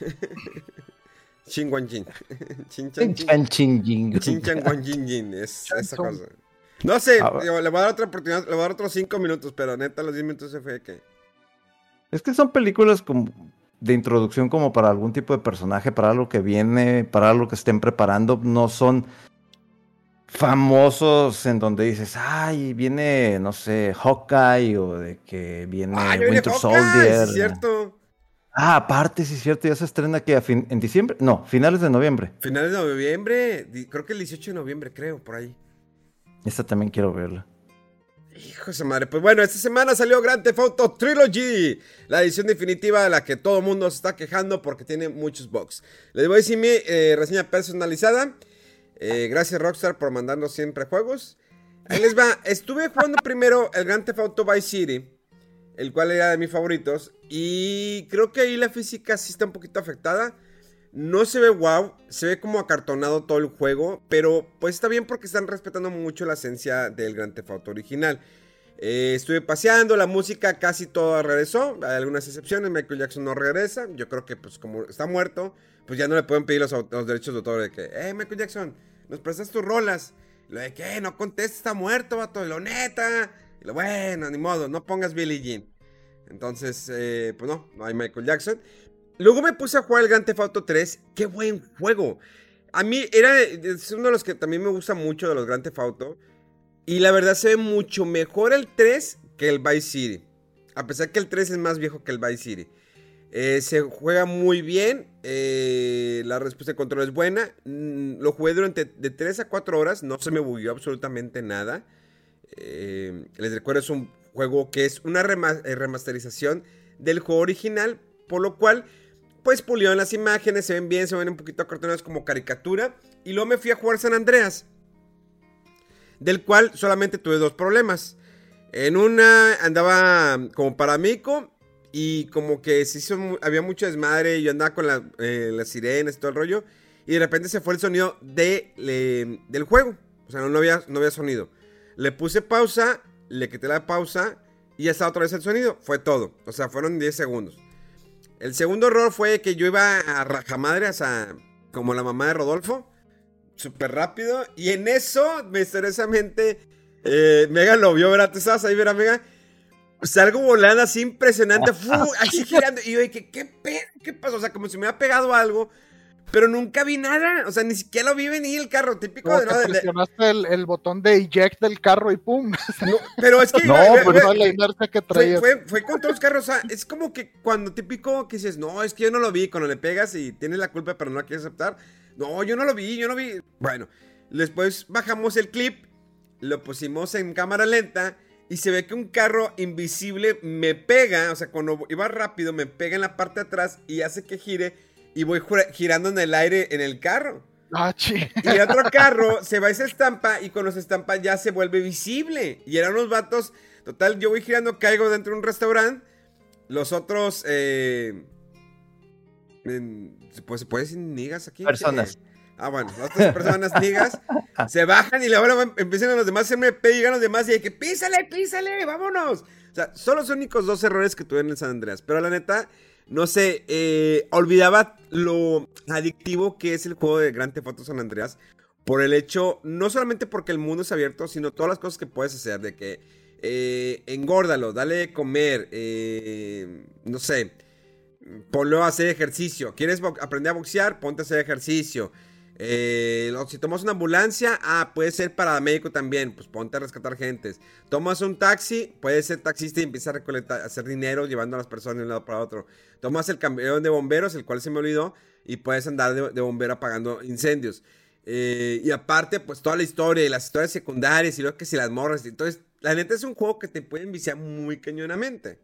Chin Wan Jin. Chin Chin. Chan, chin. Chin Chan Wan Jin Jin. Es esa cosa. No sé, Ah, digo, le voy a dar otra oportunidad, le voy a dar otros 5 minutos, pero neta, los 10 minutos se fue que. Es que son películas como de introducción como para algún tipo de personaje, para algo que viene, para algo que estén preparando. No son famosos en donde dices, ay, viene, no sé, Hawkeye o de que viene Ah, viene Winter Hawkeye, Soldier. sí es cierto. Ah, aparte, sí es cierto, ya se estrena que en diciembre, no, finales de noviembre. Finales de noviembre, creo que el 18 de noviembre, creo, por ahí. Esta también quiero verla. Hijo de su madre. Pues bueno, esta semana salió Grand Theft Auto Trilogy, la edición definitiva de la que todo el mundo se está quejando porque tiene muchos bugs. Les voy a decir mi eh, reseña personalizada. Eh, gracias Rockstar por mandarnos siempre juegos. Ahí les va. Estuve jugando primero el Grand Theft Auto Vice City, el cual era de mis favoritos. Y creo que ahí la física sí está un poquito afectada. No se ve wow, se ve como acartonado todo el juego, pero pues está bien porque están respetando mucho la esencia del Grand Theft Auto original. Eh, estuve paseando, la música casi toda regresó, hay algunas excepciones, Michael Jackson no regresa, yo creo que pues como está muerto, pues ya no le pueden pedir los, derechos de autor de que, eh, Michael Jackson, nos prestas tus rolas. Lo de que, no contesta, está muerto, vato, lo neta. Y lo bueno, ni modo, no pongas Billie Jean. Entonces, eh, pues no, no hay Michael Jackson. Luego me puse a jugar el Grand Theft Auto 3. ¡Qué buen juego! A mí era, es uno de los que también me gusta mucho de los Grand Theft Auto. Y la verdad se ve mucho mejor el 3 que el Vice City. A pesar que el 3 es más viejo que el Vice City. Eh, se juega muy bien. eh, la respuesta de control es buena. Mm, lo jugué durante de 3 a 4 horas. No se me bugueó absolutamente nada. Eh, les recuerdo, es un juego que es una rema- remasterización del juego original. Por lo cual, pues pulieron las imágenes, se ven bien, se ven un poquito acartonadas como caricatura. Y luego me fui a jugar San Andreas. Del cual solamente tuve dos problemas. En una andaba como paramico. Y como que se hizo, había mucho desmadre. Y yo andaba con la, eh, las sirenas y todo el rollo. Y de repente se fue el sonido de, del juego. O sea, no, no había, no había sonido. Le puse pausa, le quité la pausa. Y ya estaba otra vez el sonido. Fue todo. O sea, fueron 10 segundos. El segundo error fue que yo iba a rajamadre, o sea, como la mamá de Rodolfo. Súper rápido. Y en eso, misteriosamente, eh, Mega lo vio, ¿verdad? ¿Tú estabas ahí, ¿verdad, Mega? Salgo volando así impresionante, fu, así girando. Y yo dije, ¿qué pedo? ¿Qué pasó? O sea, como si me hubiera pegado algo. Pero nunca vi nada. O sea, ni siquiera lo vi venir el carro. Típico de, ¿no? de- de- presionaste el, el botón de eject del carro y pum. no, pero es que. No, ve- ve- ve- Toda la inercia que Fue, traía. fue, fue con todos los carros, o sea, es como que cuando típico que dices, no, es que yo no lo vi, cuando le pegas y tienes la culpa pero no la quieres aceptar, no, yo no lo vi, yo no vi. Bueno, después bajamos el clip, lo pusimos en cámara lenta y se ve que un carro invisible me pega, o sea, cuando iba rápido me pega en la parte de atrás y hace que gire y voy girando en el aire en el carro. Ah, chi. Y otro carro se va y se estampa y cuando se estampa ya se vuelve visible. Y eran unos vatos. Total, yo voy girando, caigo dentro de un restaurante. Los otros. Eh, en- pues se puede decir nigas aquí. Personas. Eh, ah, bueno, las otras personas nigas se bajan y em- empiezan a los demás a hacerme pe y llegan los demás y hay que písale, písale, vámonos. O sea, son los únicos dos errores que tuve en el San Andreas. Pero la neta, no sé, eh, olvidaba lo adictivo que es el juego de Grand Theft Auto San Andreas. Por el hecho, no solamente porque el mundo es abierto, sino todas las cosas que puedes hacer. De que eh, engórdalo, dale de comer, eh, no sé, ponlo a hacer ejercicio. ¿Quieres aprender a boxear? Ponte a hacer ejercicio. Eh, si tomas una ambulancia, ah, puede ser paramédico también, pues ponte a rescatar gentes. Tomas un taxi, puedes ser taxista y empieza a recolectar, a hacer dinero llevando a las personas de un lado para otro. Tomas el camión de bomberos, el cual se me olvidó, y puedes andar de, de bombero apagando incendios. Eh, y aparte, pues toda la historia y las historias secundarias y luego que si las morras. Entonces, la neta es un juego que te puede enviciar muy cañonamente.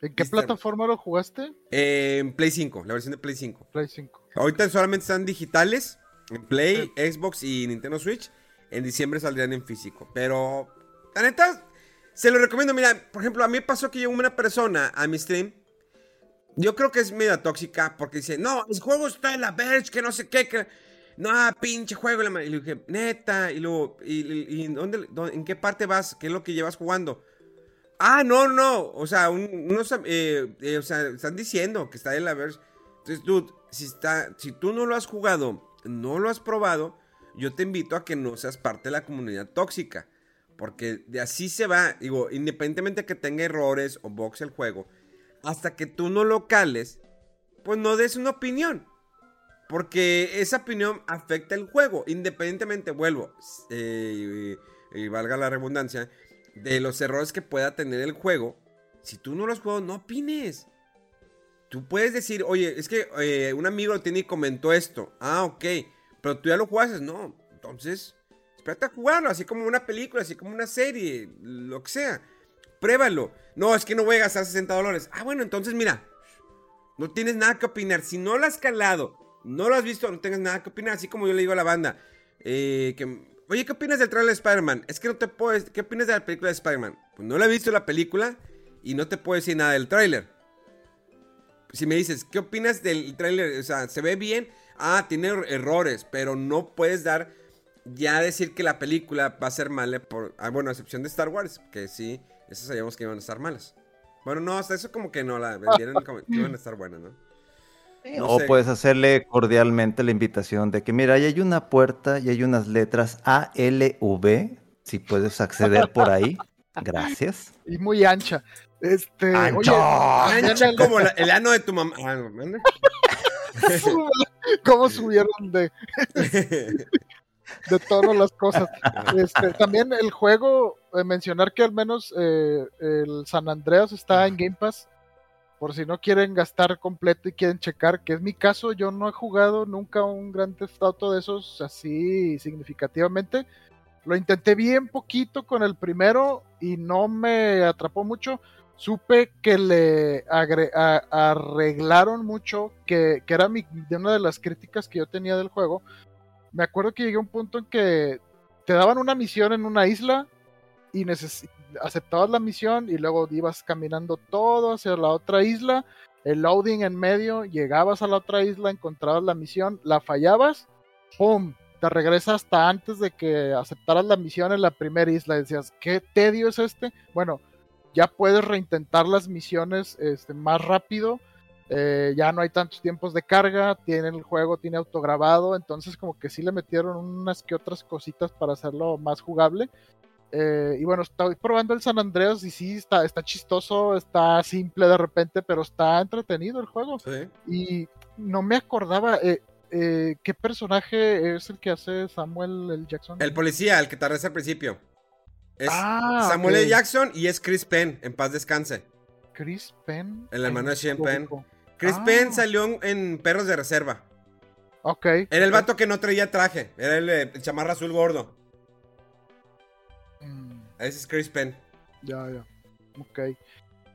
¿En qué plataforma lo jugaste? Eh, en Play 5, la versión de Play 5. Play 5. Ahorita solamente están digitales en Play, Xbox y Nintendo Switch. En diciembre saldrían en físico. Pero, la neta, se lo recomiendo. Mira, por ejemplo, a mí pasó que llegó una persona a mi stream. Yo creo que es media tóxica porque dice, no, el juego está en la Verge, que no sé qué, que... No, pinche juego. la ma-". Y le dije, neta. Y luego, ¿y, y- y dónde, dónde- en qué parte vas? ¿Qué es lo que llevas jugando? Ah, no, no. O sea, un- unos, eh, eh, o sea, están diciendo que está en la Verge. Entonces, dude, si, está, si tú no lo has jugado, no lo has probado, yo te invito a que no seas parte de la comunidad tóxica. Porque de así se va, digo, independientemente de que tenga errores o box el juego, hasta que tú no lo cales, pues no des una opinión. Porque esa opinión afecta el juego, independientemente, vuelvo, eh, y valga la redundancia, de los errores que pueda tener el juego. Si tú no los juegas, no opines. Tú puedes decir, oye, es que eh, un amigo lo tiene y comentó esto. Ah, ok. Pero tú ya lo jugaste. No, entonces, espérate a jugarlo, así como una película, así como una serie, lo que sea. Pruébalo. No, es que no voy a gastar 60 dólares. Ah, bueno, entonces mira, no tienes nada que opinar. Si no lo has calado, no lo has visto, no tengas nada que opinar. Así como yo le digo a la banda, eh, que, oye, ¿qué opinas del trailer de Spider-Man? Es que no te puedo, ¿qué opinas de la película de Spider-Man? Pues no la he visto la película y no te puedo decir nada del tráiler. Si me dices, ¿qué opinas del tráiler? O sea, ¿se ve bien? Ah, tiene er-, errores, pero no puedes dar ya decir que la película va a ser mala por, ah, bueno, a excepción de Star Wars, que sí, esas sabíamos que iban a estar malas. Bueno, no, hasta eso como que no la vendieron como que iban a estar buenas, ¿no? o puedes hacerle cordialmente la invitación de que, mira, ahí hay una puerta y hay unas letras A, L, V, si puedes acceder por ahí. Gracias. Y muy ancha. Este, ancha, ancha como el ano de tu mamá. Ah, ¿Cómo subieron de, de todas las cosas? Este, también el juego, eh, mencionar que al menos eh, el San Andreas está en Game Pass. Por si no quieren gastar completo y quieren checar, que es mi caso, yo no he jugado nunca un Gran Theft Auto de esos así significativamente lo intenté bien poquito con el primero y no me atrapó mucho. Supe que le arreglaron mucho, que, era de una de las críticas que yo tenía del juego. Me acuerdo que llegué a un punto en que te daban una misión en una isla y aceptabas la misión y luego ibas caminando todo hacia la otra isla, el loading en medio, llegabas a la otra isla, encontrabas la misión, la fallabas, ¡pum! te regresa hasta antes de que aceptaras la misión en la primera isla. Decías, ¿qué tedio es este? Bueno, ya puedes reintentar las misiones este, más rápido. Eh, ya no hay tantos tiempos de carga, tiene el juego, tiene autograbado, entonces como que sí le metieron unas que otras cositas para hacerlo más jugable. Eh, y bueno, estoy probando el San Andreas y sí, está, está chistoso, está simple de repente, pero está entretenido el juego. Y no me acordaba, eh, eh, ¿qué personaje es el que hace Samuel L. Jackson? El policía, el que te al principio. Es ah, Samuel L. Jackson y es Chris Penn, en paz descanse. Chris Penn. El hermano de Sean Penn. Chris Penn ah. salió en Perros de Reserva. Ok. Era el vato que no traía traje. Era el, el chamarra azul gordo. Mm. Ese es Chris Penn. Ya, ya. Ok.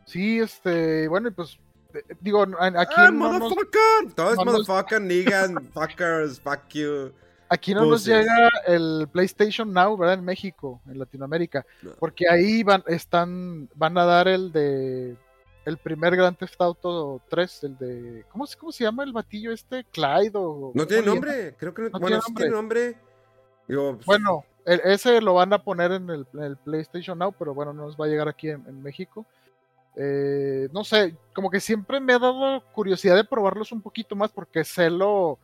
Sí, este, bueno, pues Digo, aquí ah, no nos, Todo es motherfucker, niggas, fuckers, fuck you. Aquí no nos llega el PlayStation Now, ¿verdad? En México, en Latinoamérica. Porque ahí van, están, van a dar el de el primer Grand Theft Auto 3, el de. ¿Cómo, cómo se llama el batillo este? Clyde o. No tiene nombre, creo que no, bueno, tiene nombre. Pues, bueno, ese lo van a poner en el, PlayStation Now, pero bueno, no nos va a llegar aquí en México. Eh, no sé, como que siempre me ha dado curiosidad de probarlos un poquito más porque sé lo,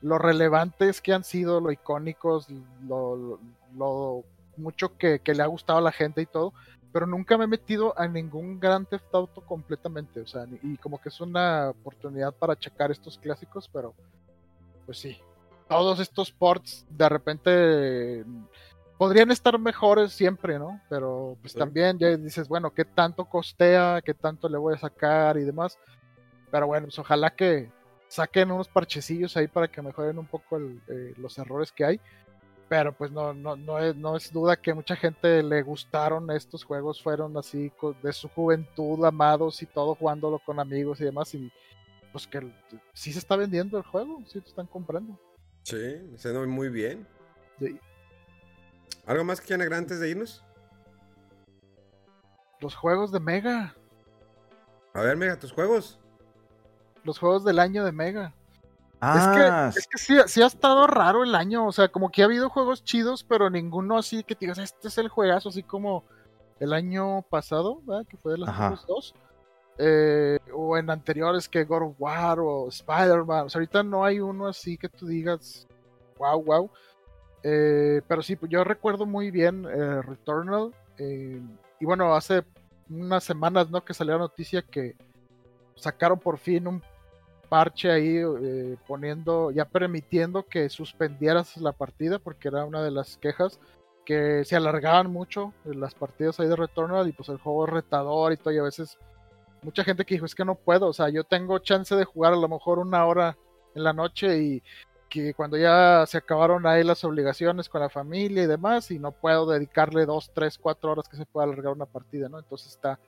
lo relevantes que han sido, lo icónicos, lo, mucho que, le ha gustado a la gente y todo, pero nunca me he metido a ningún Gran Theft Auto completamente, o sea, y como que es una oportunidad para checar estos clásicos, pero pues sí, todos estos ports de repente podrían estar mejores siempre, ¿no? Pero pues también ya dices, bueno, ¿qué tanto costea? ¿Qué tanto le voy a sacar y demás? Pero bueno, pues ojalá que saquen unos parchecillos ahí para que mejoren un poco eh, los errores que hay. Pero pues no, no, no, es, no es duda que mucha gente le gustaron estos juegos, fueron así de su juventud, amados y todo, jugándolo con amigos y demás. Y pues que sí se está vendiendo el juego, sí te están comprando. Sí, se ve muy bien. Sí. ¿Algo más que quieran agregar antes de irnos? Los juegos de Mega. A ver, Mega, tus juegos. Los juegos del año de Mega. Ah, es que, es que sí, ha estado raro el año. O sea, como que ha habido juegos chidos, pero ninguno así que te digas, este es el juegazo, así como el año pasado, ¿verdad? Que fue de los dos. Eh, o en anteriores que God of War o Spider-Man. O sea, ahorita no hay uno así que tú digas, wow, wow. Eh, pero sí, yo recuerdo muy bien eh, Returnal. Y bueno, hace unas semanas, ¿no? Que salió la noticia que sacaron por fin un parche ahí eh, poniendo, ya permitiendo que suspendieras la partida, porque era una de las quejas que se alargaban mucho las partidas ahí de Returnal y pues el juego es retador y todo, y a veces mucha gente que dijo es que no puedo, o sea, yo tengo chance de jugar a lo mejor una hora en la noche y que cuando ya se acabaron ahí las obligaciones con la familia y demás, y no puedo dedicarle dos, tres, cuatro horas que se pueda alargar una partida, ¿no? Entonces está,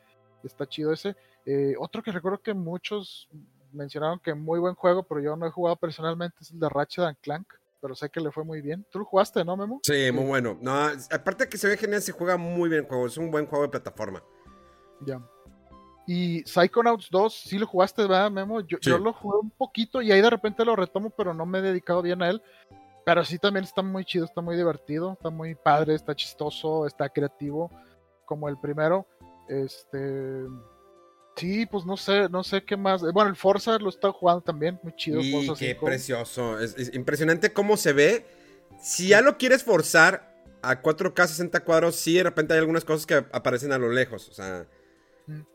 está chido ese. Eh, otro que recuerdo que muchos mencionaron que muy buen juego, pero yo no he jugado personalmente, es el de Ratchet and Clank, pero sé que le fue muy bien. ¿Tú lo jugaste, no, Memo? Sí, muy bueno. No, aparte que se ve genial, se juega muy bien el juego, es un buen juego de plataforma. Ya. Y Psychonauts 2, sí lo jugaste, ¿verdad, Memo? Yo, yo, lo jugué un poquito y ahí de repente lo retomo, pero no me he dedicado bien a él. Pero sí también está muy chido, está muy divertido, está muy padre, está chistoso, está creativo, como el primero. Este. Sí, pues no sé, no sé qué más. Bueno, el Forza lo está jugando también, muy chido. Y qué precioso. Es, impresionante cómo se ve. Si ya lo quieres forzar a 4K 60 cuadros, sí, de repente hay algunas cosas que aparecen a lo lejos. O sea,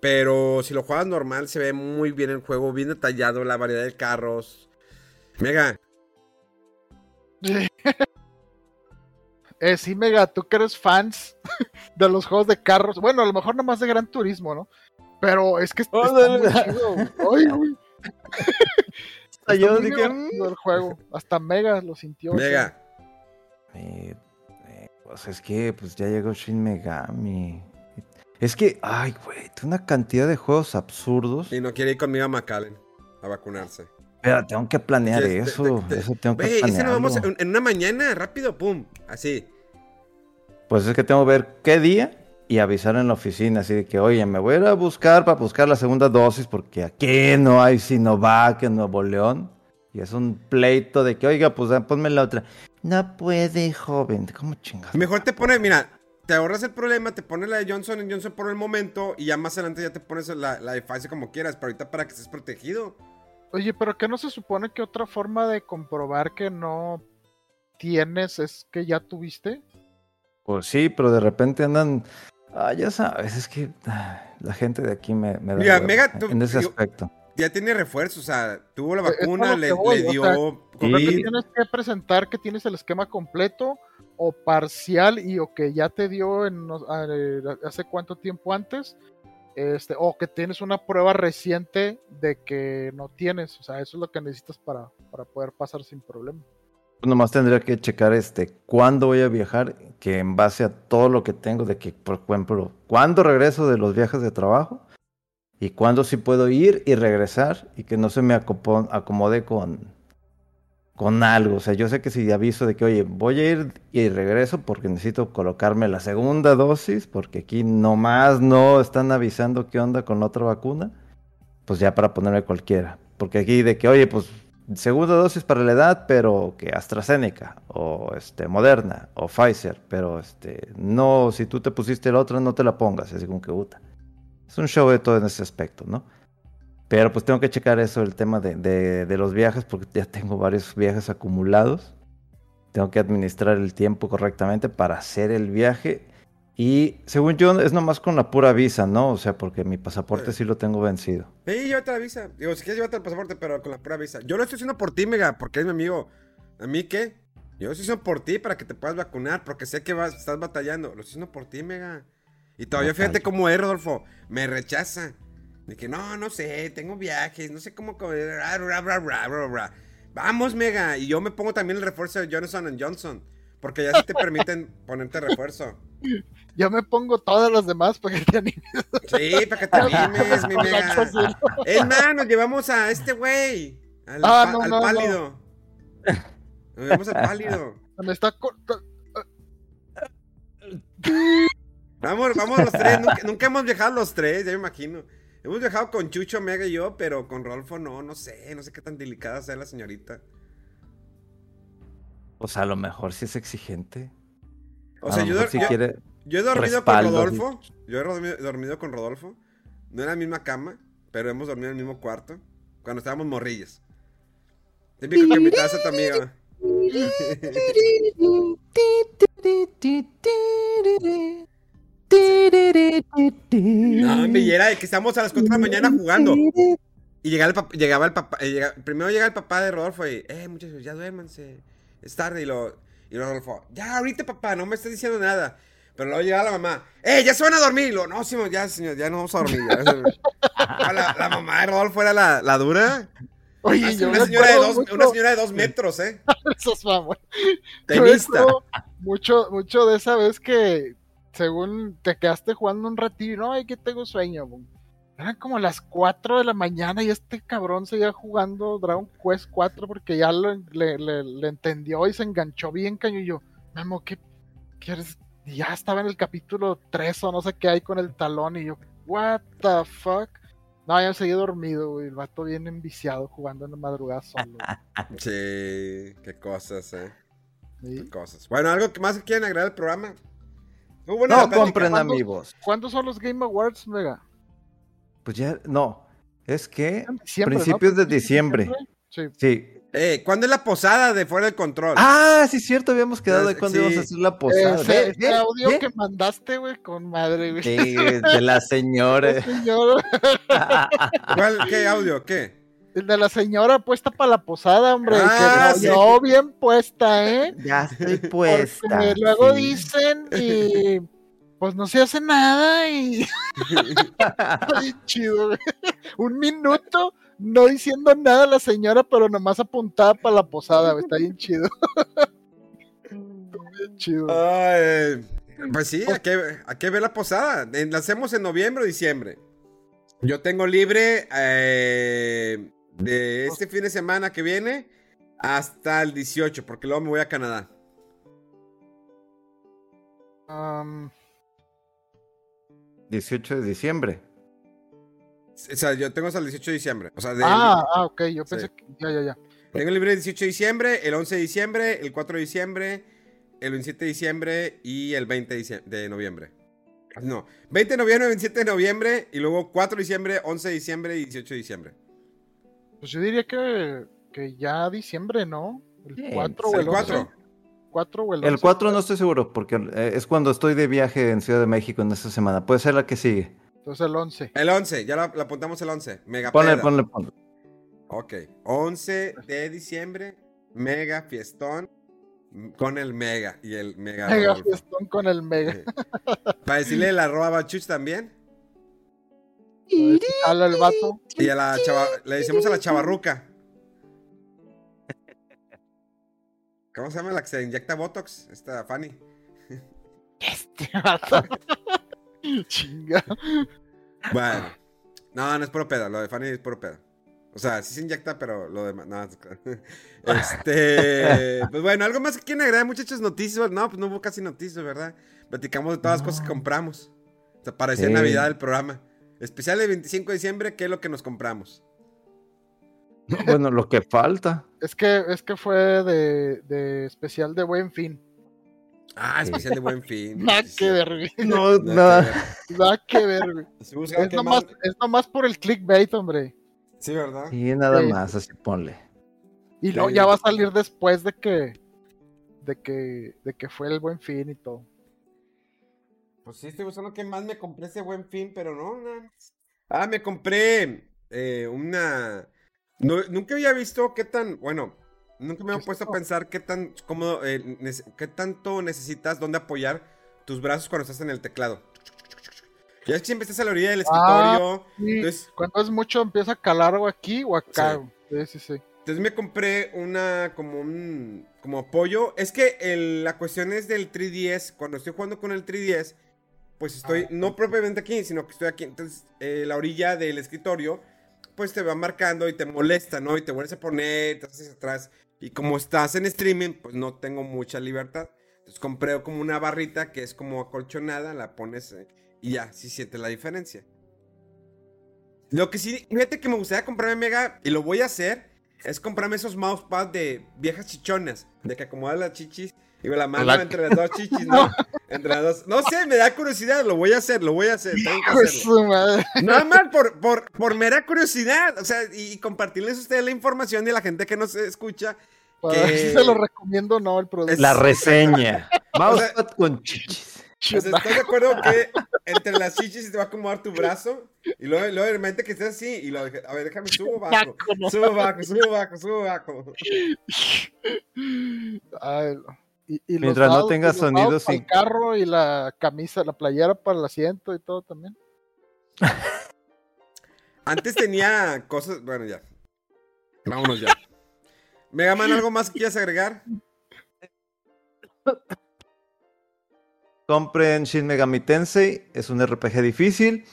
pero si lo juegas normal, se ve muy bien el juego, bien detallado, la variedad de carros. Mega. Eh, sí, Mega, tú que eres fans de los juegos de carros. Bueno, a lo mejor nomás de Gran Turismo, ¿no? Pero es que está, muy chido. Ay, uy. yo dije, mm". el juego. Hasta Mega lo sintió. Mega. Eh, eh, pues es que pues ya llegó Shin Megami. Es que, ay, güey, una cantidad de juegos absurdos. Y no quiere ir conmigo a McAllen a vacunarse. Pero tengo que planear eso. eso tengo que planearlo. nos vamos en, en, una mañana, rápido, pum, así. Pues es que tengo que ver qué día y avisar en la oficina, así de que, oye, me voy a ir a buscar para buscar la segunda dosis porque aquí no hay Sinovac en Nuevo León. Y es un pleito de que, oiga, pues ponme la otra. No puede, joven. ¿Cómo chingas? Mejor te pone, mira, te ahorras el problema, te pones la de Johnson Johnson por el momento y ya más adelante ya te pones la, la de Pfizer como quieras, pero ahorita para que estés protegido. Oye, pero ¿qué no se supone que otra forma de comprobar que no tienes es que ya tuviste? Pues sí, pero de repente andan... Ah, ya sabes, es que ah, la gente de aquí me, me da Mira, Mega, en ese aspecto. Ya tiene refuerzo, o sea, tuvo la vacuna, le, dio... O sea, tienes que presentar que tienes el esquema completo o parcial y o que ya te dio en, eh, hace cuánto tiempo antes, este, o que tienes una prueba reciente de que no tienes, o sea, eso es lo que necesitas para, para poder pasar sin problema. Pues nomás tendría que checar este cuándo voy a viajar, que en base a todo lo que tengo, de que, por ejemplo, cuándo regreso de los viajes de trabajo y cuándo sí puedo ir y regresar y que no se me acomode con, con algo. O sea, yo sé que si aviso de que, oye, voy a ir y regreso porque necesito colocarme la segunda dosis, porque aquí nomás no están avisando qué onda con la otra vacuna, pues ya para ponerme cualquiera. Porque aquí de que, oye, pues segunda dosis para la edad, pero que AstraZeneca, o este, Moderna, o Pfizer, pero este, no, si tú te pusiste la otra, no te la pongas, así como que puta. Es un show de todo en ese aspecto, ¿no? Pero pues tengo que checar eso, el tema de, los viajes, porque ya tengo varios viajes acumulados. Tengo que administrar el tiempo correctamente para hacer el viaje. Y según yo, es nomás con la pura visa, ¿no? O sea, porque mi pasaporte sí lo tengo vencido. Sí, llévate la visa. Digo, si quieres, llévate el pasaporte, pero con la pura visa. Yo lo estoy haciendo por ti, Mega, porque es mi amigo. ¿A mí qué? Yo lo estoy haciendo por ti para que te puedas vacunar, porque sé que vas, estás batallando. Lo estoy haciendo por ti, Mega. Y todavía fíjate cómo es, Rodolfo. Me rechaza. De que no, no sé, tengo viajes, no sé cómo. Vamos, Mega. Y yo me pongo también el refuerzo de Johnson Johnson. Porque ya sí te permiten ponerte refuerzo. Yo me pongo todas las demás para que te animes. Sí, para que te animes, mi Mega. Es más, nos llevamos a este güey. Al, ah, al pálido. Nos llevamos al pálido. Me está Vamos, vamos los tres. Nunca, nunca, hemos viajado los tres, ya me imagino. Hemos viajado con Chucho, Mega y yo, pero con Rolfo no, no sé, no sé qué tan delicada sea la señorita. O sea, a lo mejor sí es exigente. O sea, yo, yo, he dormido con Rodolfo. Yo he dormido, con Rodolfo. No en la misma cama, pero hemos dormido en el mismo cuarto. Cuando estábamos morrillos. Típico que invitas a tu amiga. era de que estamos a las 4 de la mañana jugando. Y llegaba el, papá, llegaba el papá, eh, llega- primero llega el papá de Rodolfo y, eh, muchachos, ya duérmanse, es tarde. Y, lo, y Rodolfo, ya ahorita papá, no me estás diciendo nada. Pero luego llega la mamá, eh, ya se van a dormir. Y lo, no, Simón, ya, señor, ya no vamos a dormir. ya". Ah, la, la mamá de Rodolfo era la, la dura. Oye, yo una, señora de dos, mucho- una señora de dos metros, ¿eh? Yo me Tenista. Mucho, mucho de esa vez que, según te quedaste jugando un ratillo, y no, ay, que tengo sueño. bo". Eran como las 4 de la mañana y este cabrón seguía jugando Dragon Quest 4 porque ya lo- le, le- le entendió y se enganchó bien caño. Y yo, Memo, ¿qué quieres? Y ya estaba en el capítulo 3 o no sé qué hay con el talón. Y yo, ¿What the fuck? No, ya seguí dormido, güey. El vato bien enviciado jugando en la madrugada solo. Sí, qué cosas, ¿eh? ¿sí? Qué cosas. Bueno, ¿algo que más quieren agregar al programa? No compren ¿Cuándo? amigos. ¿Cuándo son los Game Awards, Mega? Pues ya, no. Es que principios de diciembre. Sí. Sí. Eh, ¿Cuándo es la posada de Fuera del Control? Ah, sí, cierto, habíamos quedado de Sí. cuándo íbamos a hacer la posada. Ese, ese audio que mandaste, güey, con madre, güey. Sí, de la señora. Señor, ¿Cuál, ¿Qué audio? ¿Qué? El de la señora puesta para la posada, hombre. Ah, que sí. no, bien puesta, ¿eh? ya estoy Porque puesta. luego sí. dicen y pues no se hace nada y Está bien chido, güey. Un minuto no diciendo nada la señora, pero nomás apuntada para la posada, güey. Está bien chido. Está bien chido. Ay, pues sí, hay que, hay que ver la posada. La hacemos en noviembre o diciembre. Yo tengo libre eh, de este fin de semana que viene hasta el 18, porque luego me voy a Canadá. Am, 18 de diciembre. O sea, yo tengo hasta el 18 de diciembre. O sea, de- ah, ah, ok, yo pensé Sí. que ya, ya, ya. tengo libre el 18 de diciembre, el 11 de diciembre, el 4 de diciembre, el 27 de diciembre y el 20 de, dicie- de noviembre. No, 20 de noviembre, 27 de noviembre y luego 4 de diciembre, 11 de diciembre y 18 de diciembre. Pues yo diría que, que ya diciembre, ¿no? El Sí, 4 sí, o El el 4. 11. 4 o el 11. El 4 no estoy seguro, porque eh, es cuando estoy de viaje en Ciudad de México en esta semana. Puede ser la que sigue. Entonces el 11. El 11, ya la, la apuntamos el 11. Mega Ponle, peda. ponle, ponle. Ok, 11 de diciembre, mega fiestón con el mega y el mega. Mega Rodolfo. fiestón con el mega. Para decirle el arroba bachuch también. A ver si jala el vato. Y a la chava, le decimos a la chavarruca. ¿Cómo se llama la que se inyecta Botox? Esta Fanny. Este vato. Chinga. Bueno. No, no es puro pedo. Lo de Fanny es puro pedo. O sea, sí se inyecta, pero lo demás. No. Este. Pues bueno, algo más que quieren agregar, muchachos. Noticias. No, pues no hubo casi noticias, ¿verdad? Platicamos de todas las cosas que compramos. O sea, parecía Sí. Navidad el programa. Especial del 25 de diciembre, ¿qué es lo que nos compramos? Bueno, lo que falta. Es que, es que fue de, de especial de buen fin. Ah, especial de buen fin. Nada Sí, que sí. ver, güey. No, Nada nada. que ver. Nada que ver, güey. Es nomás, más- es nomás por el clickbait, hombre. Sí, ¿verdad? Y nada Sí. más, así ponle. Y luego Sí. ya va a salir después de que, de que, de que fue el buen fin y todo. Pues sí, estoy buscando qué más me compré ese buen fin, pero no. Ah, me compré eh, una. No, nunca había visto qué tan. Bueno, nunca me ¿Qué había es puesto a pensar qué tan cómodo. eh, qué tanto necesitas dónde apoyar tus brazos cuando estás en el teclado. Ya es que siempre estás a la orilla del Ah, escritorio. Sí, Entonces, cuando es mucho empieza a calar o aquí o acá. Sí. Sí, sí, sí. Entonces me compré una como un como apoyo. Es que el- la cuestión es del 3DS. Cuando estoy jugando con el 3DS, pues estoy Ah, no propiamente aquí, sino que estoy aquí. Entonces eh, la orilla del escritorio, pues te va marcando y te molesta, ¿no? Y te vuelves a poner, te haces atrás. Y como estás en streaming, pues no tengo mucha libertad. Entonces compré como una barrita que es como acolchonada, la pones eh, y ya, sí sientes la diferencia. Lo que sí, fíjate que me gustaría comprarme Mega, y lo voy a hacer, es comprarme esos mousepads de viejas chichonas, de que acomodan las chichis y me la mano La- entre las dos chichis, ¿no? Entre las dos. No sé, me da curiosidad, lo voy a hacer, lo voy a hacer, tengo que hacerlo. Nada más por, por, por mera curiosidad, o sea, y, y compartirles a ustedes la información y a la gente que nos escucha. Para que- si se lo recomiendo o no el producto. La reseña. Mousepad con chichis. O sea, ¿Estás de acuerdo que entre las chichis se te va a acomodar tu brazo? Y luego, luego de repente que estés así, y lo, a ver, déjame, subo bajo, subo bajo, subo bajo, subo bajo. Ay, y, y los Mientras no tenga y sonido, sí. El carro y la camisa, la playera para el asiento y todo también. Antes tenía cosas, bueno, ya. Vámonos ya. Mega Man, ¿algo más que quieras agregar? Compren Shin Megami Tensei, es un RPG difícil.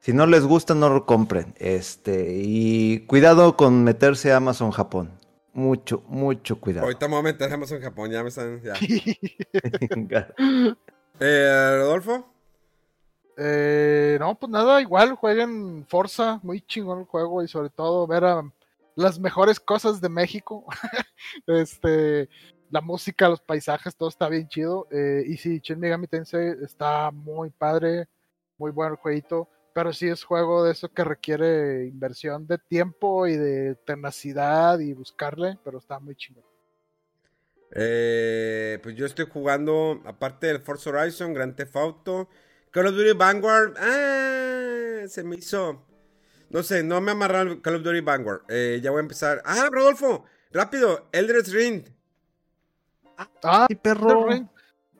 Si no les gusta, no lo compren. Este, y cuidado con meterse a Amazon Japón. Mucho, mucho cuidado. Ahorita me voy a meter Amazon Japón, ya me están, ya. Eh, Rodolfo. Eh, no, pues nada, igual jueguen Forza, muy chingón el juego y sobre todo ver a las mejores cosas de México. este, la música, los paisajes, todo está bien chido. Eh, y sí, Shin Megami Tensei está muy padre, muy bueno el jueguito, pero sí es juego de eso que requiere inversión de tiempo y de tenacidad y buscarle, pero está muy chingón. Eh, pues yo estoy jugando, aparte del Forza Horizon, Grand Theft Auto, Call of Duty Vanguard. Ah, se me hizo. No sé, no me amarraron el Call of Duty Vanguard. Eh, ya voy a empezar. Ah, Rodolfo, rápido, Eldritch Ring. Ah, Sí, perro.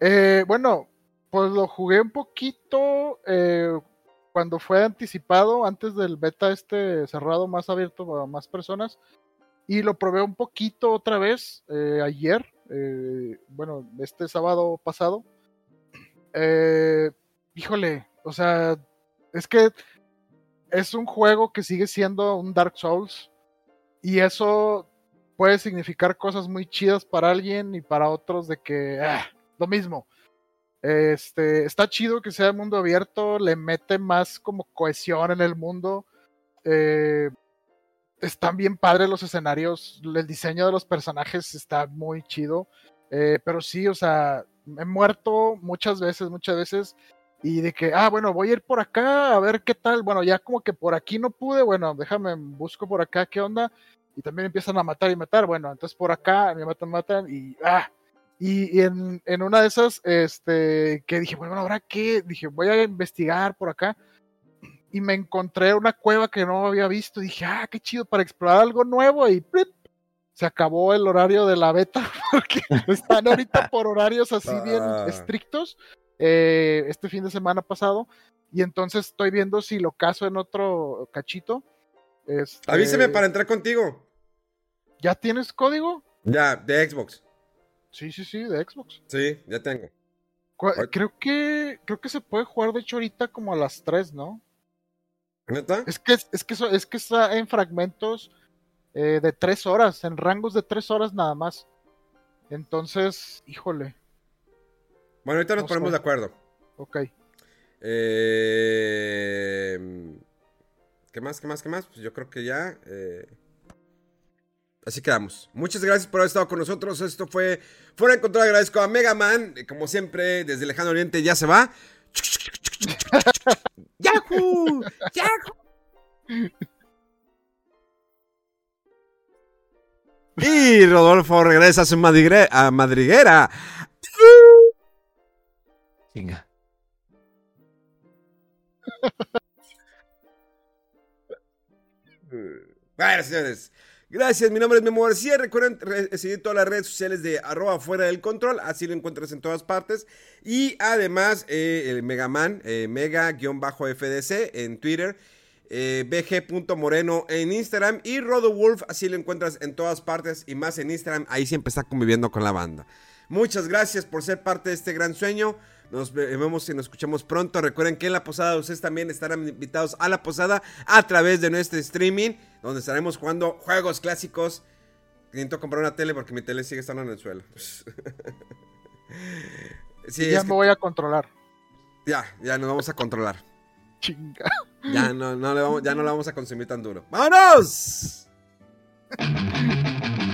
Eh, bueno, pues lo jugué un poquito eh, cuando fue anticipado, antes del beta este cerrado, más abierto a más personas. Y lo probé un poquito otra vez eh, ayer, eh, bueno, este sábado pasado. Eh, híjole, o sea, es que es un juego que sigue siendo un Dark Souls. Y eso puede significar cosas muy chidas para alguien y para otros de que ah, lo mismo. Este, está chido que sea mundo abierto, le mete más como cohesión en el mundo. Eh, están bien padres los escenarios, el diseño de los personajes está muy chido. Eh, pero sí, o sea, he muerto muchas veces, muchas veces. Y de que, ah, bueno, voy a ir por acá a ver qué tal. Bueno, ya como que por aquí no pude, bueno, déjame, busco por acá qué onda y también empiezan a matar y matar. Bueno, entonces por acá me matan, matan y ah. Y, y en, en una de esas, este, que dije, bueno, ahora qué, dije, voy a investigar por acá. Y me encontré una cueva que no había visto. Dije, ah, qué chido para explorar algo nuevo. Y ¡plip! se acabó el horario de la beta, porque están ahorita por horarios así bien Ah. estrictos. eh, este fin de semana pasado. Y entonces estoy viendo si lo caso en otro cachito. Este, Avíseme para entrar contigo. ¿Ya tienes código? Ya, de Xbox. Sí, sí, sí, de Xbox. Sí, ya tengo. Creo que creo que se puede jugar de hecho ahorita como a las 3, ¿no? ¿Neta? Es que es que es que está en fragmentos eh, de 3 horas, en rangos de 3 horas nada más. Entonces, híjole, Bueno, ahorita nos No ponemos sé. de acuerdo. ok. Eh, ¿Qué más? ¿Qué más? ¿Qué más? Pues yo creo que ya. eh, Así quedamos. Muchas gracias por haber estado con nosotros. Esto fue Fuera de Control. Agradezco a Mega Man. Como siempre, desde Lejano Oriente ya se va. ¡Yahoo! ¡Yahoo! Y Rodolfo regresa a su madriguera. A madriguera. Chinga. Bueno, señores. Gracias, mi nombre es Memo García. Recuerden re- seguir todas las redes sociales de arroba fuera del control. Así lo encuentras en todas partes. Y además, eh, el Megaman, eh, mega-fdc en Twitter. eh, bg.moreno en Instagram. Y RodoWolf, así lo encuentras en todas partes. Y más en Instagram. Ahí siempre está conviviendo con la banda. Muchas gracias por ser parte de este gran sueño. Nos ve- vemos y nos escuchamos pronto. Recuerden que en la posada ustedes también estarán invitados a la posada a través de nuestro streaming, donde estaremos jugando juegos clásicos. Necesito comprar una tele porque mi tele sigue estando en el suelo. sí, ya me que- voy a controlar. ya, ya nos vamos a controlar. Chinga. Ya no, no le vamos, ya no la vamos a consumir tan duro. ¡Vámonos!